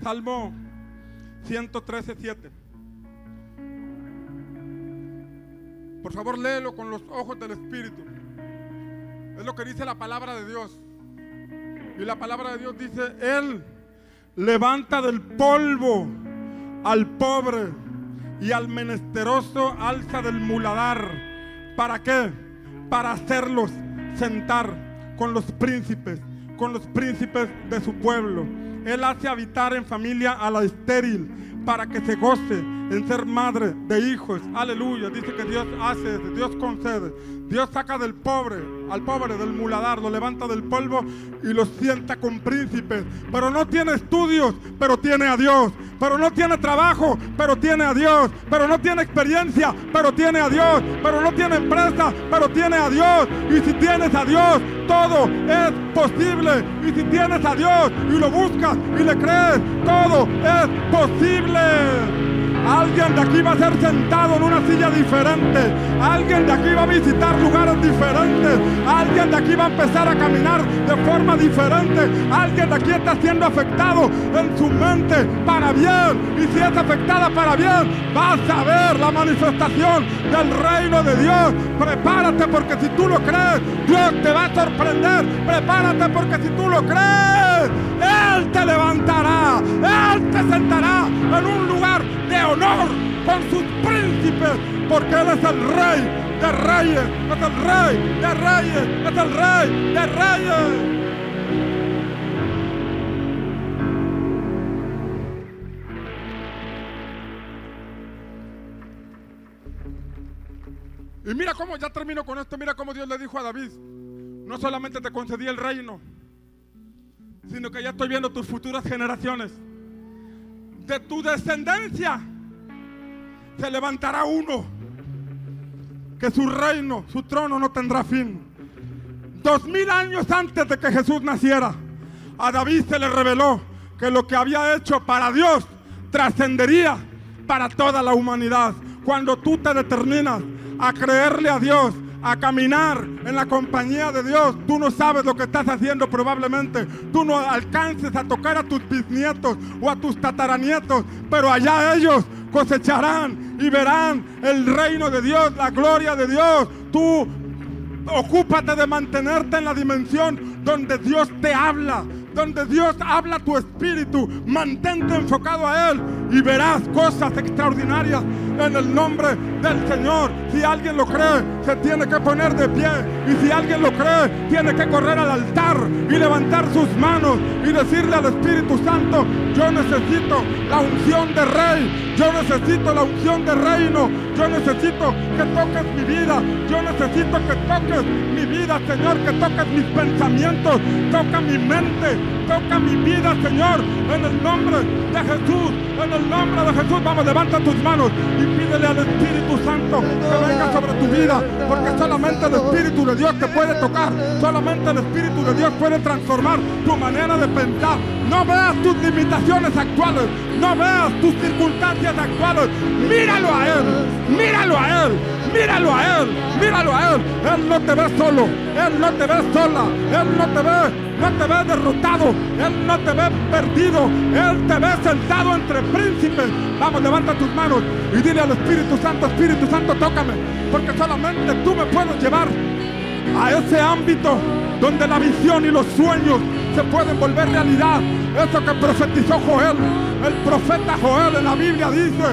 Salmo 113, 7. Por favor, léelo con los ojos del Espíritu. Es lo que dice la palabra de Dios. Y la palabra de Dios dice, Él levanta del polvo al pobre y al menesteroso alza del muladar. ¿Para qué? Para hacerlos sentar con los príncipes, con los príncipes de su pueblo. Él hace habitar en familia a la estéril para que se goce en ser madre de hijos. Aleluya. Dice que Dios hace, Dios concede. Dios saca del pobre, al pobre del muladar, lo levanta del polvo y lo sienta con príncipes. Pero no tiene estudios, pero tiene a Dios. Pero no tiene trabajo, pero tiene a Dios. Pero no tiene experiencia, pero tiene a Dios. Pero no tiene empresa, pero tiene a Dios. Y si tienes a Dios, todo es posible. Y si tienes a Dios y lo buscas y le crees, todo es posible. Alguien de aquí va a ser sentado en una silla diferente. Alguien de aquí va a visitar lugares diferentes. Alguien de aquí va a empezar a caminar de forma diferente. Alguien de aquí está siendo afectado en su mente para bien. Y si es afectada para bien, vas a ver la manifestación del reino de Dios. Prepárate porque si tú lo crees, Dios te va a sorprender. Prepárate porque si tú lo crees, Él te levantará. Él te sentará en un lugar de honor con sus príncipes, porque Él es el rey de reyes, es el rey de reyes, es el rey de reyes. Y mira cómo, ya termino con esto, mira cómo Dios le dijo a David, no solamente te concedí el reino, sino que ya estoy viendo tus futuras generaciones de tu descendencia se levantará uno que su reino, su trono no tendrá fin. Dos mil años antes de que Jesús naciera, a David se le reveló que lo que había hecho para Dios trascendería para toda la humanidad. Cuando tú te determinas a creerle a Dios, a caminar en la compañía de Dios. Tú no sabes lo que estás haciendo probablemente. Tú no alcances a tocar a tus bisnietos o a tus tataranietos, pero allá ellos cosecharán y verán el reino de Dios, la gloria de Dios. Tú ocúpate de mantenerte en la dimensión donde Dios te habla, donde Dios habla tu espíritu. Mantente enfocado a Él y verás cosas extraordinarias en el nombre del Señor. Si alguien lo cree, se tiene que poner de pie. Y si alguien lo cree, tiene que correr al altar y levantar sus manos y decirle al Espíritu Santo, yo necesito la unción de rey, yo necesito la unción de reino, yo necesito que toques mi vida, yo necesito que toques mi vida, Señor, que toques mis pensamientos, toca mi mente, toca mi vida, Señor, en el nombre de Jesús, en el nombre de Jesús. Vamos, levanta tus manos y pídele al Espíritu Santo venga sobre tu vida, porque solamente el Espíritu de Dios te puede tocar, solamente el Espíritu de Dios puede transformar tu manera de pensar. No veas tus limitaciones actuales, no veas tus circunstancias actuales, míralo a Él, míralo a Él, míralo a Él, míralo a Él. Él no te ve solo, Él no te ve sola, Él no te ve no te ve derrotado, Él no te ve perdido, Él te ve sentado entre príncipes. Vamos, levanta tus manos y dile al Espíritu Santo, Espíritu Santo, tócame, porque solamente tú me puedes llevar a ese ámbito donde la visión y los sueños se pueden volver realidad. Eso que profetizó Joel, el profeta Joel en la Biblia dice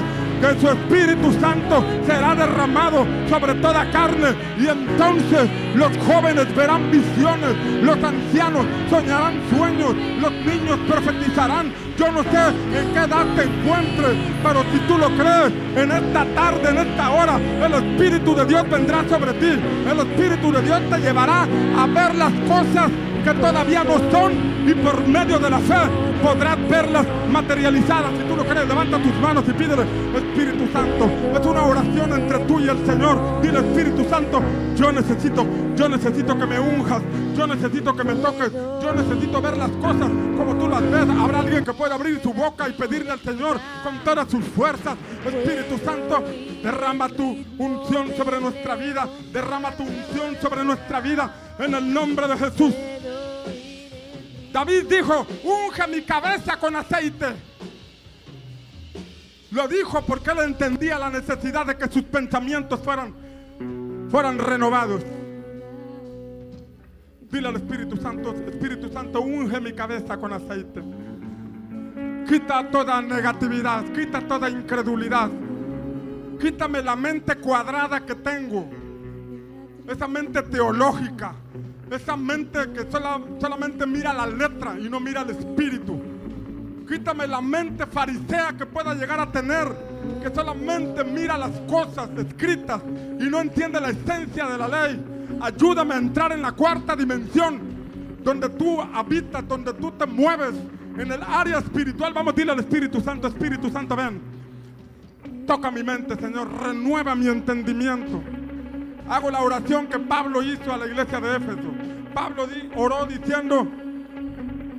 que su Espíritu Santo será derramado sobre toda carne y entonces los jóvenes verán visiones, los ancianos soñarán sueños, los niños profetizarán. Yo no sé en qué edad te encuentres, pero si tú lo crees, en esta tarde, en esta hora, el Espíritu de Dios vendrá sobre ti. El Espíritu de Dios te llevará a ver las cosas que todavía no son y por medio de la fe podrás verlas materializadas. Si tú lo crees, levanta tus manos y pídele, Espíritu Santo. Es una oración entre tú y el Señor. Dile, Espíritu Santo, yo necesito, yo necesito que me unjas, yo necesito que me toques, yo necesito ver las cosas como tú las ves. Habrá alguien que pueda abrir su boca y pedirle al Señor con todas sus fuerzas. Espíritu Santo, derrama tu unción sobre nuestra vida, derrama tu unción sobre nuestra vida en el nombre de Jesús. David dijo, unge mi cabeza con aceite. Lo dijo porque él entendía la necesidad de que sus pensamientos fueran, fueran renovados. Dile al Espíritu Santo, Espíritu Santo, unge mi cabeza con aceite. Quita toda negatividad, quita toda incredulidad. Quítame la mente cuadrada que tengo. Esa mente teológica esa mente que solamente mira la letra y no mira el espíritu. Quítame la mente farisea que pueda llegar a tener, que solamente mira las cosas escritas y no entiende la esencia de la ley. Ayúdame a entrar en la cuarta dimensión, donde tú habitas, donde tú te mueves, en el área espiritual. Vamos a decirle al Espíritu Santo, Espíritu Santo, ven. Toca mi mente, Señor, renueva mi entendimiento. Hago la oración que Pablo hizo a la iglesia de Éfeso. Pablo oró diciendo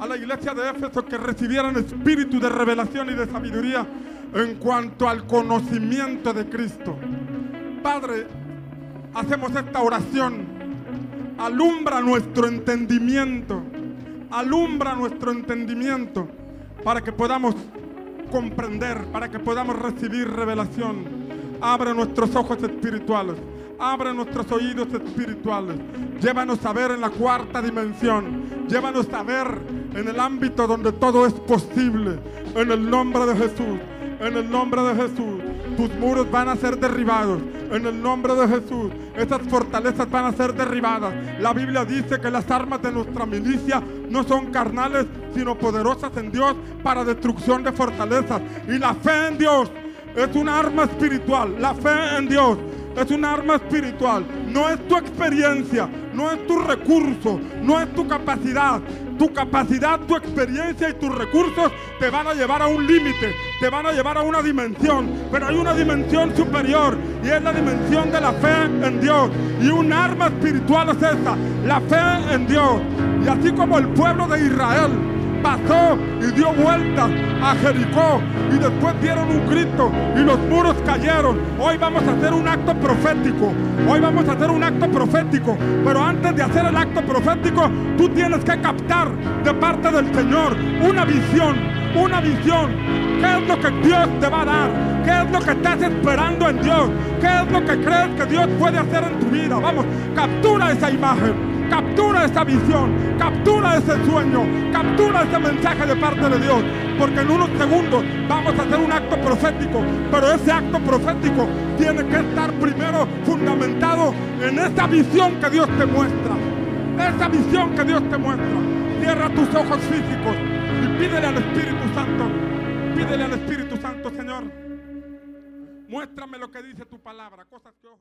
a la iglesia de Éfeso que recibieran espíritu de revelación y de sabiduría en cuanto al conocimiento de Cristo. Padre, hacemos esta oración. Alumbra nuestro entendimiento. Alumbra nuestro entendimiento para que podamos comprender, para que podamos recibir revelación. Abre nuestros ojos espirituales. Abre nuestros oídos espirituales. Llévanos a ver en la cuarta dimensión. Llévanos a ver en el ámbito donde todo es posible. En el nombre de Jesús. En el nombre de Jesús. Tus muros van a ser derribados. En el nombre de Jesús. Esas fortalezas van a ser derribadas. La Biblia dice que las armas de nuestra milicia no son carnales, sino poderosas en Dios para destrucción de fortalezas. Y la fe en Dios es un arma espiritual. La fe en Dios es un arma espiritual. No es tu experiencia, no es tu recurso, no es tu capacidad. Tu capacidad, tu experiencia y tus recursos te van a llevar a un límite, te van a llevar a una dimensión. Pero hay una dimensión superior y es la dimensión de la fe en Dios. Y un arma espiritual es esa, la fe en Dios. Y así como el pueblo de Israel pasó y dio vueltas a Jericó y después dieron un grito y los muros cayeron. Hoy vamos a hacer un acto profético. Hoy vamos a hacer un acto profético. Pero antes de hacer el acto profético, tú tienes que captar de parte del Señor una visión, una visión. ¿Qué es lo que Dios te va a dar? ¿Qué es lo que estás esperando en Dios? ¿Qué es lo que crees que Dios puede hacer en tu vida? Vamos, captura esa imagen. Captura esa visión, captura ese sueño, captura ese mensaje de parte de Dios, porque en unos segundos vamos a hacer un acto profético, pero ese acto profético tiene que estar primero fundamentado en esa visión que Dios te muestra, esa visión que Dios te muestra. Cierra tus ojos físicos y pídele al Espíritu Santo, pídele al Espíritu Santo, Señor, muéstrame lo que dice tu palabra, cosas que ojo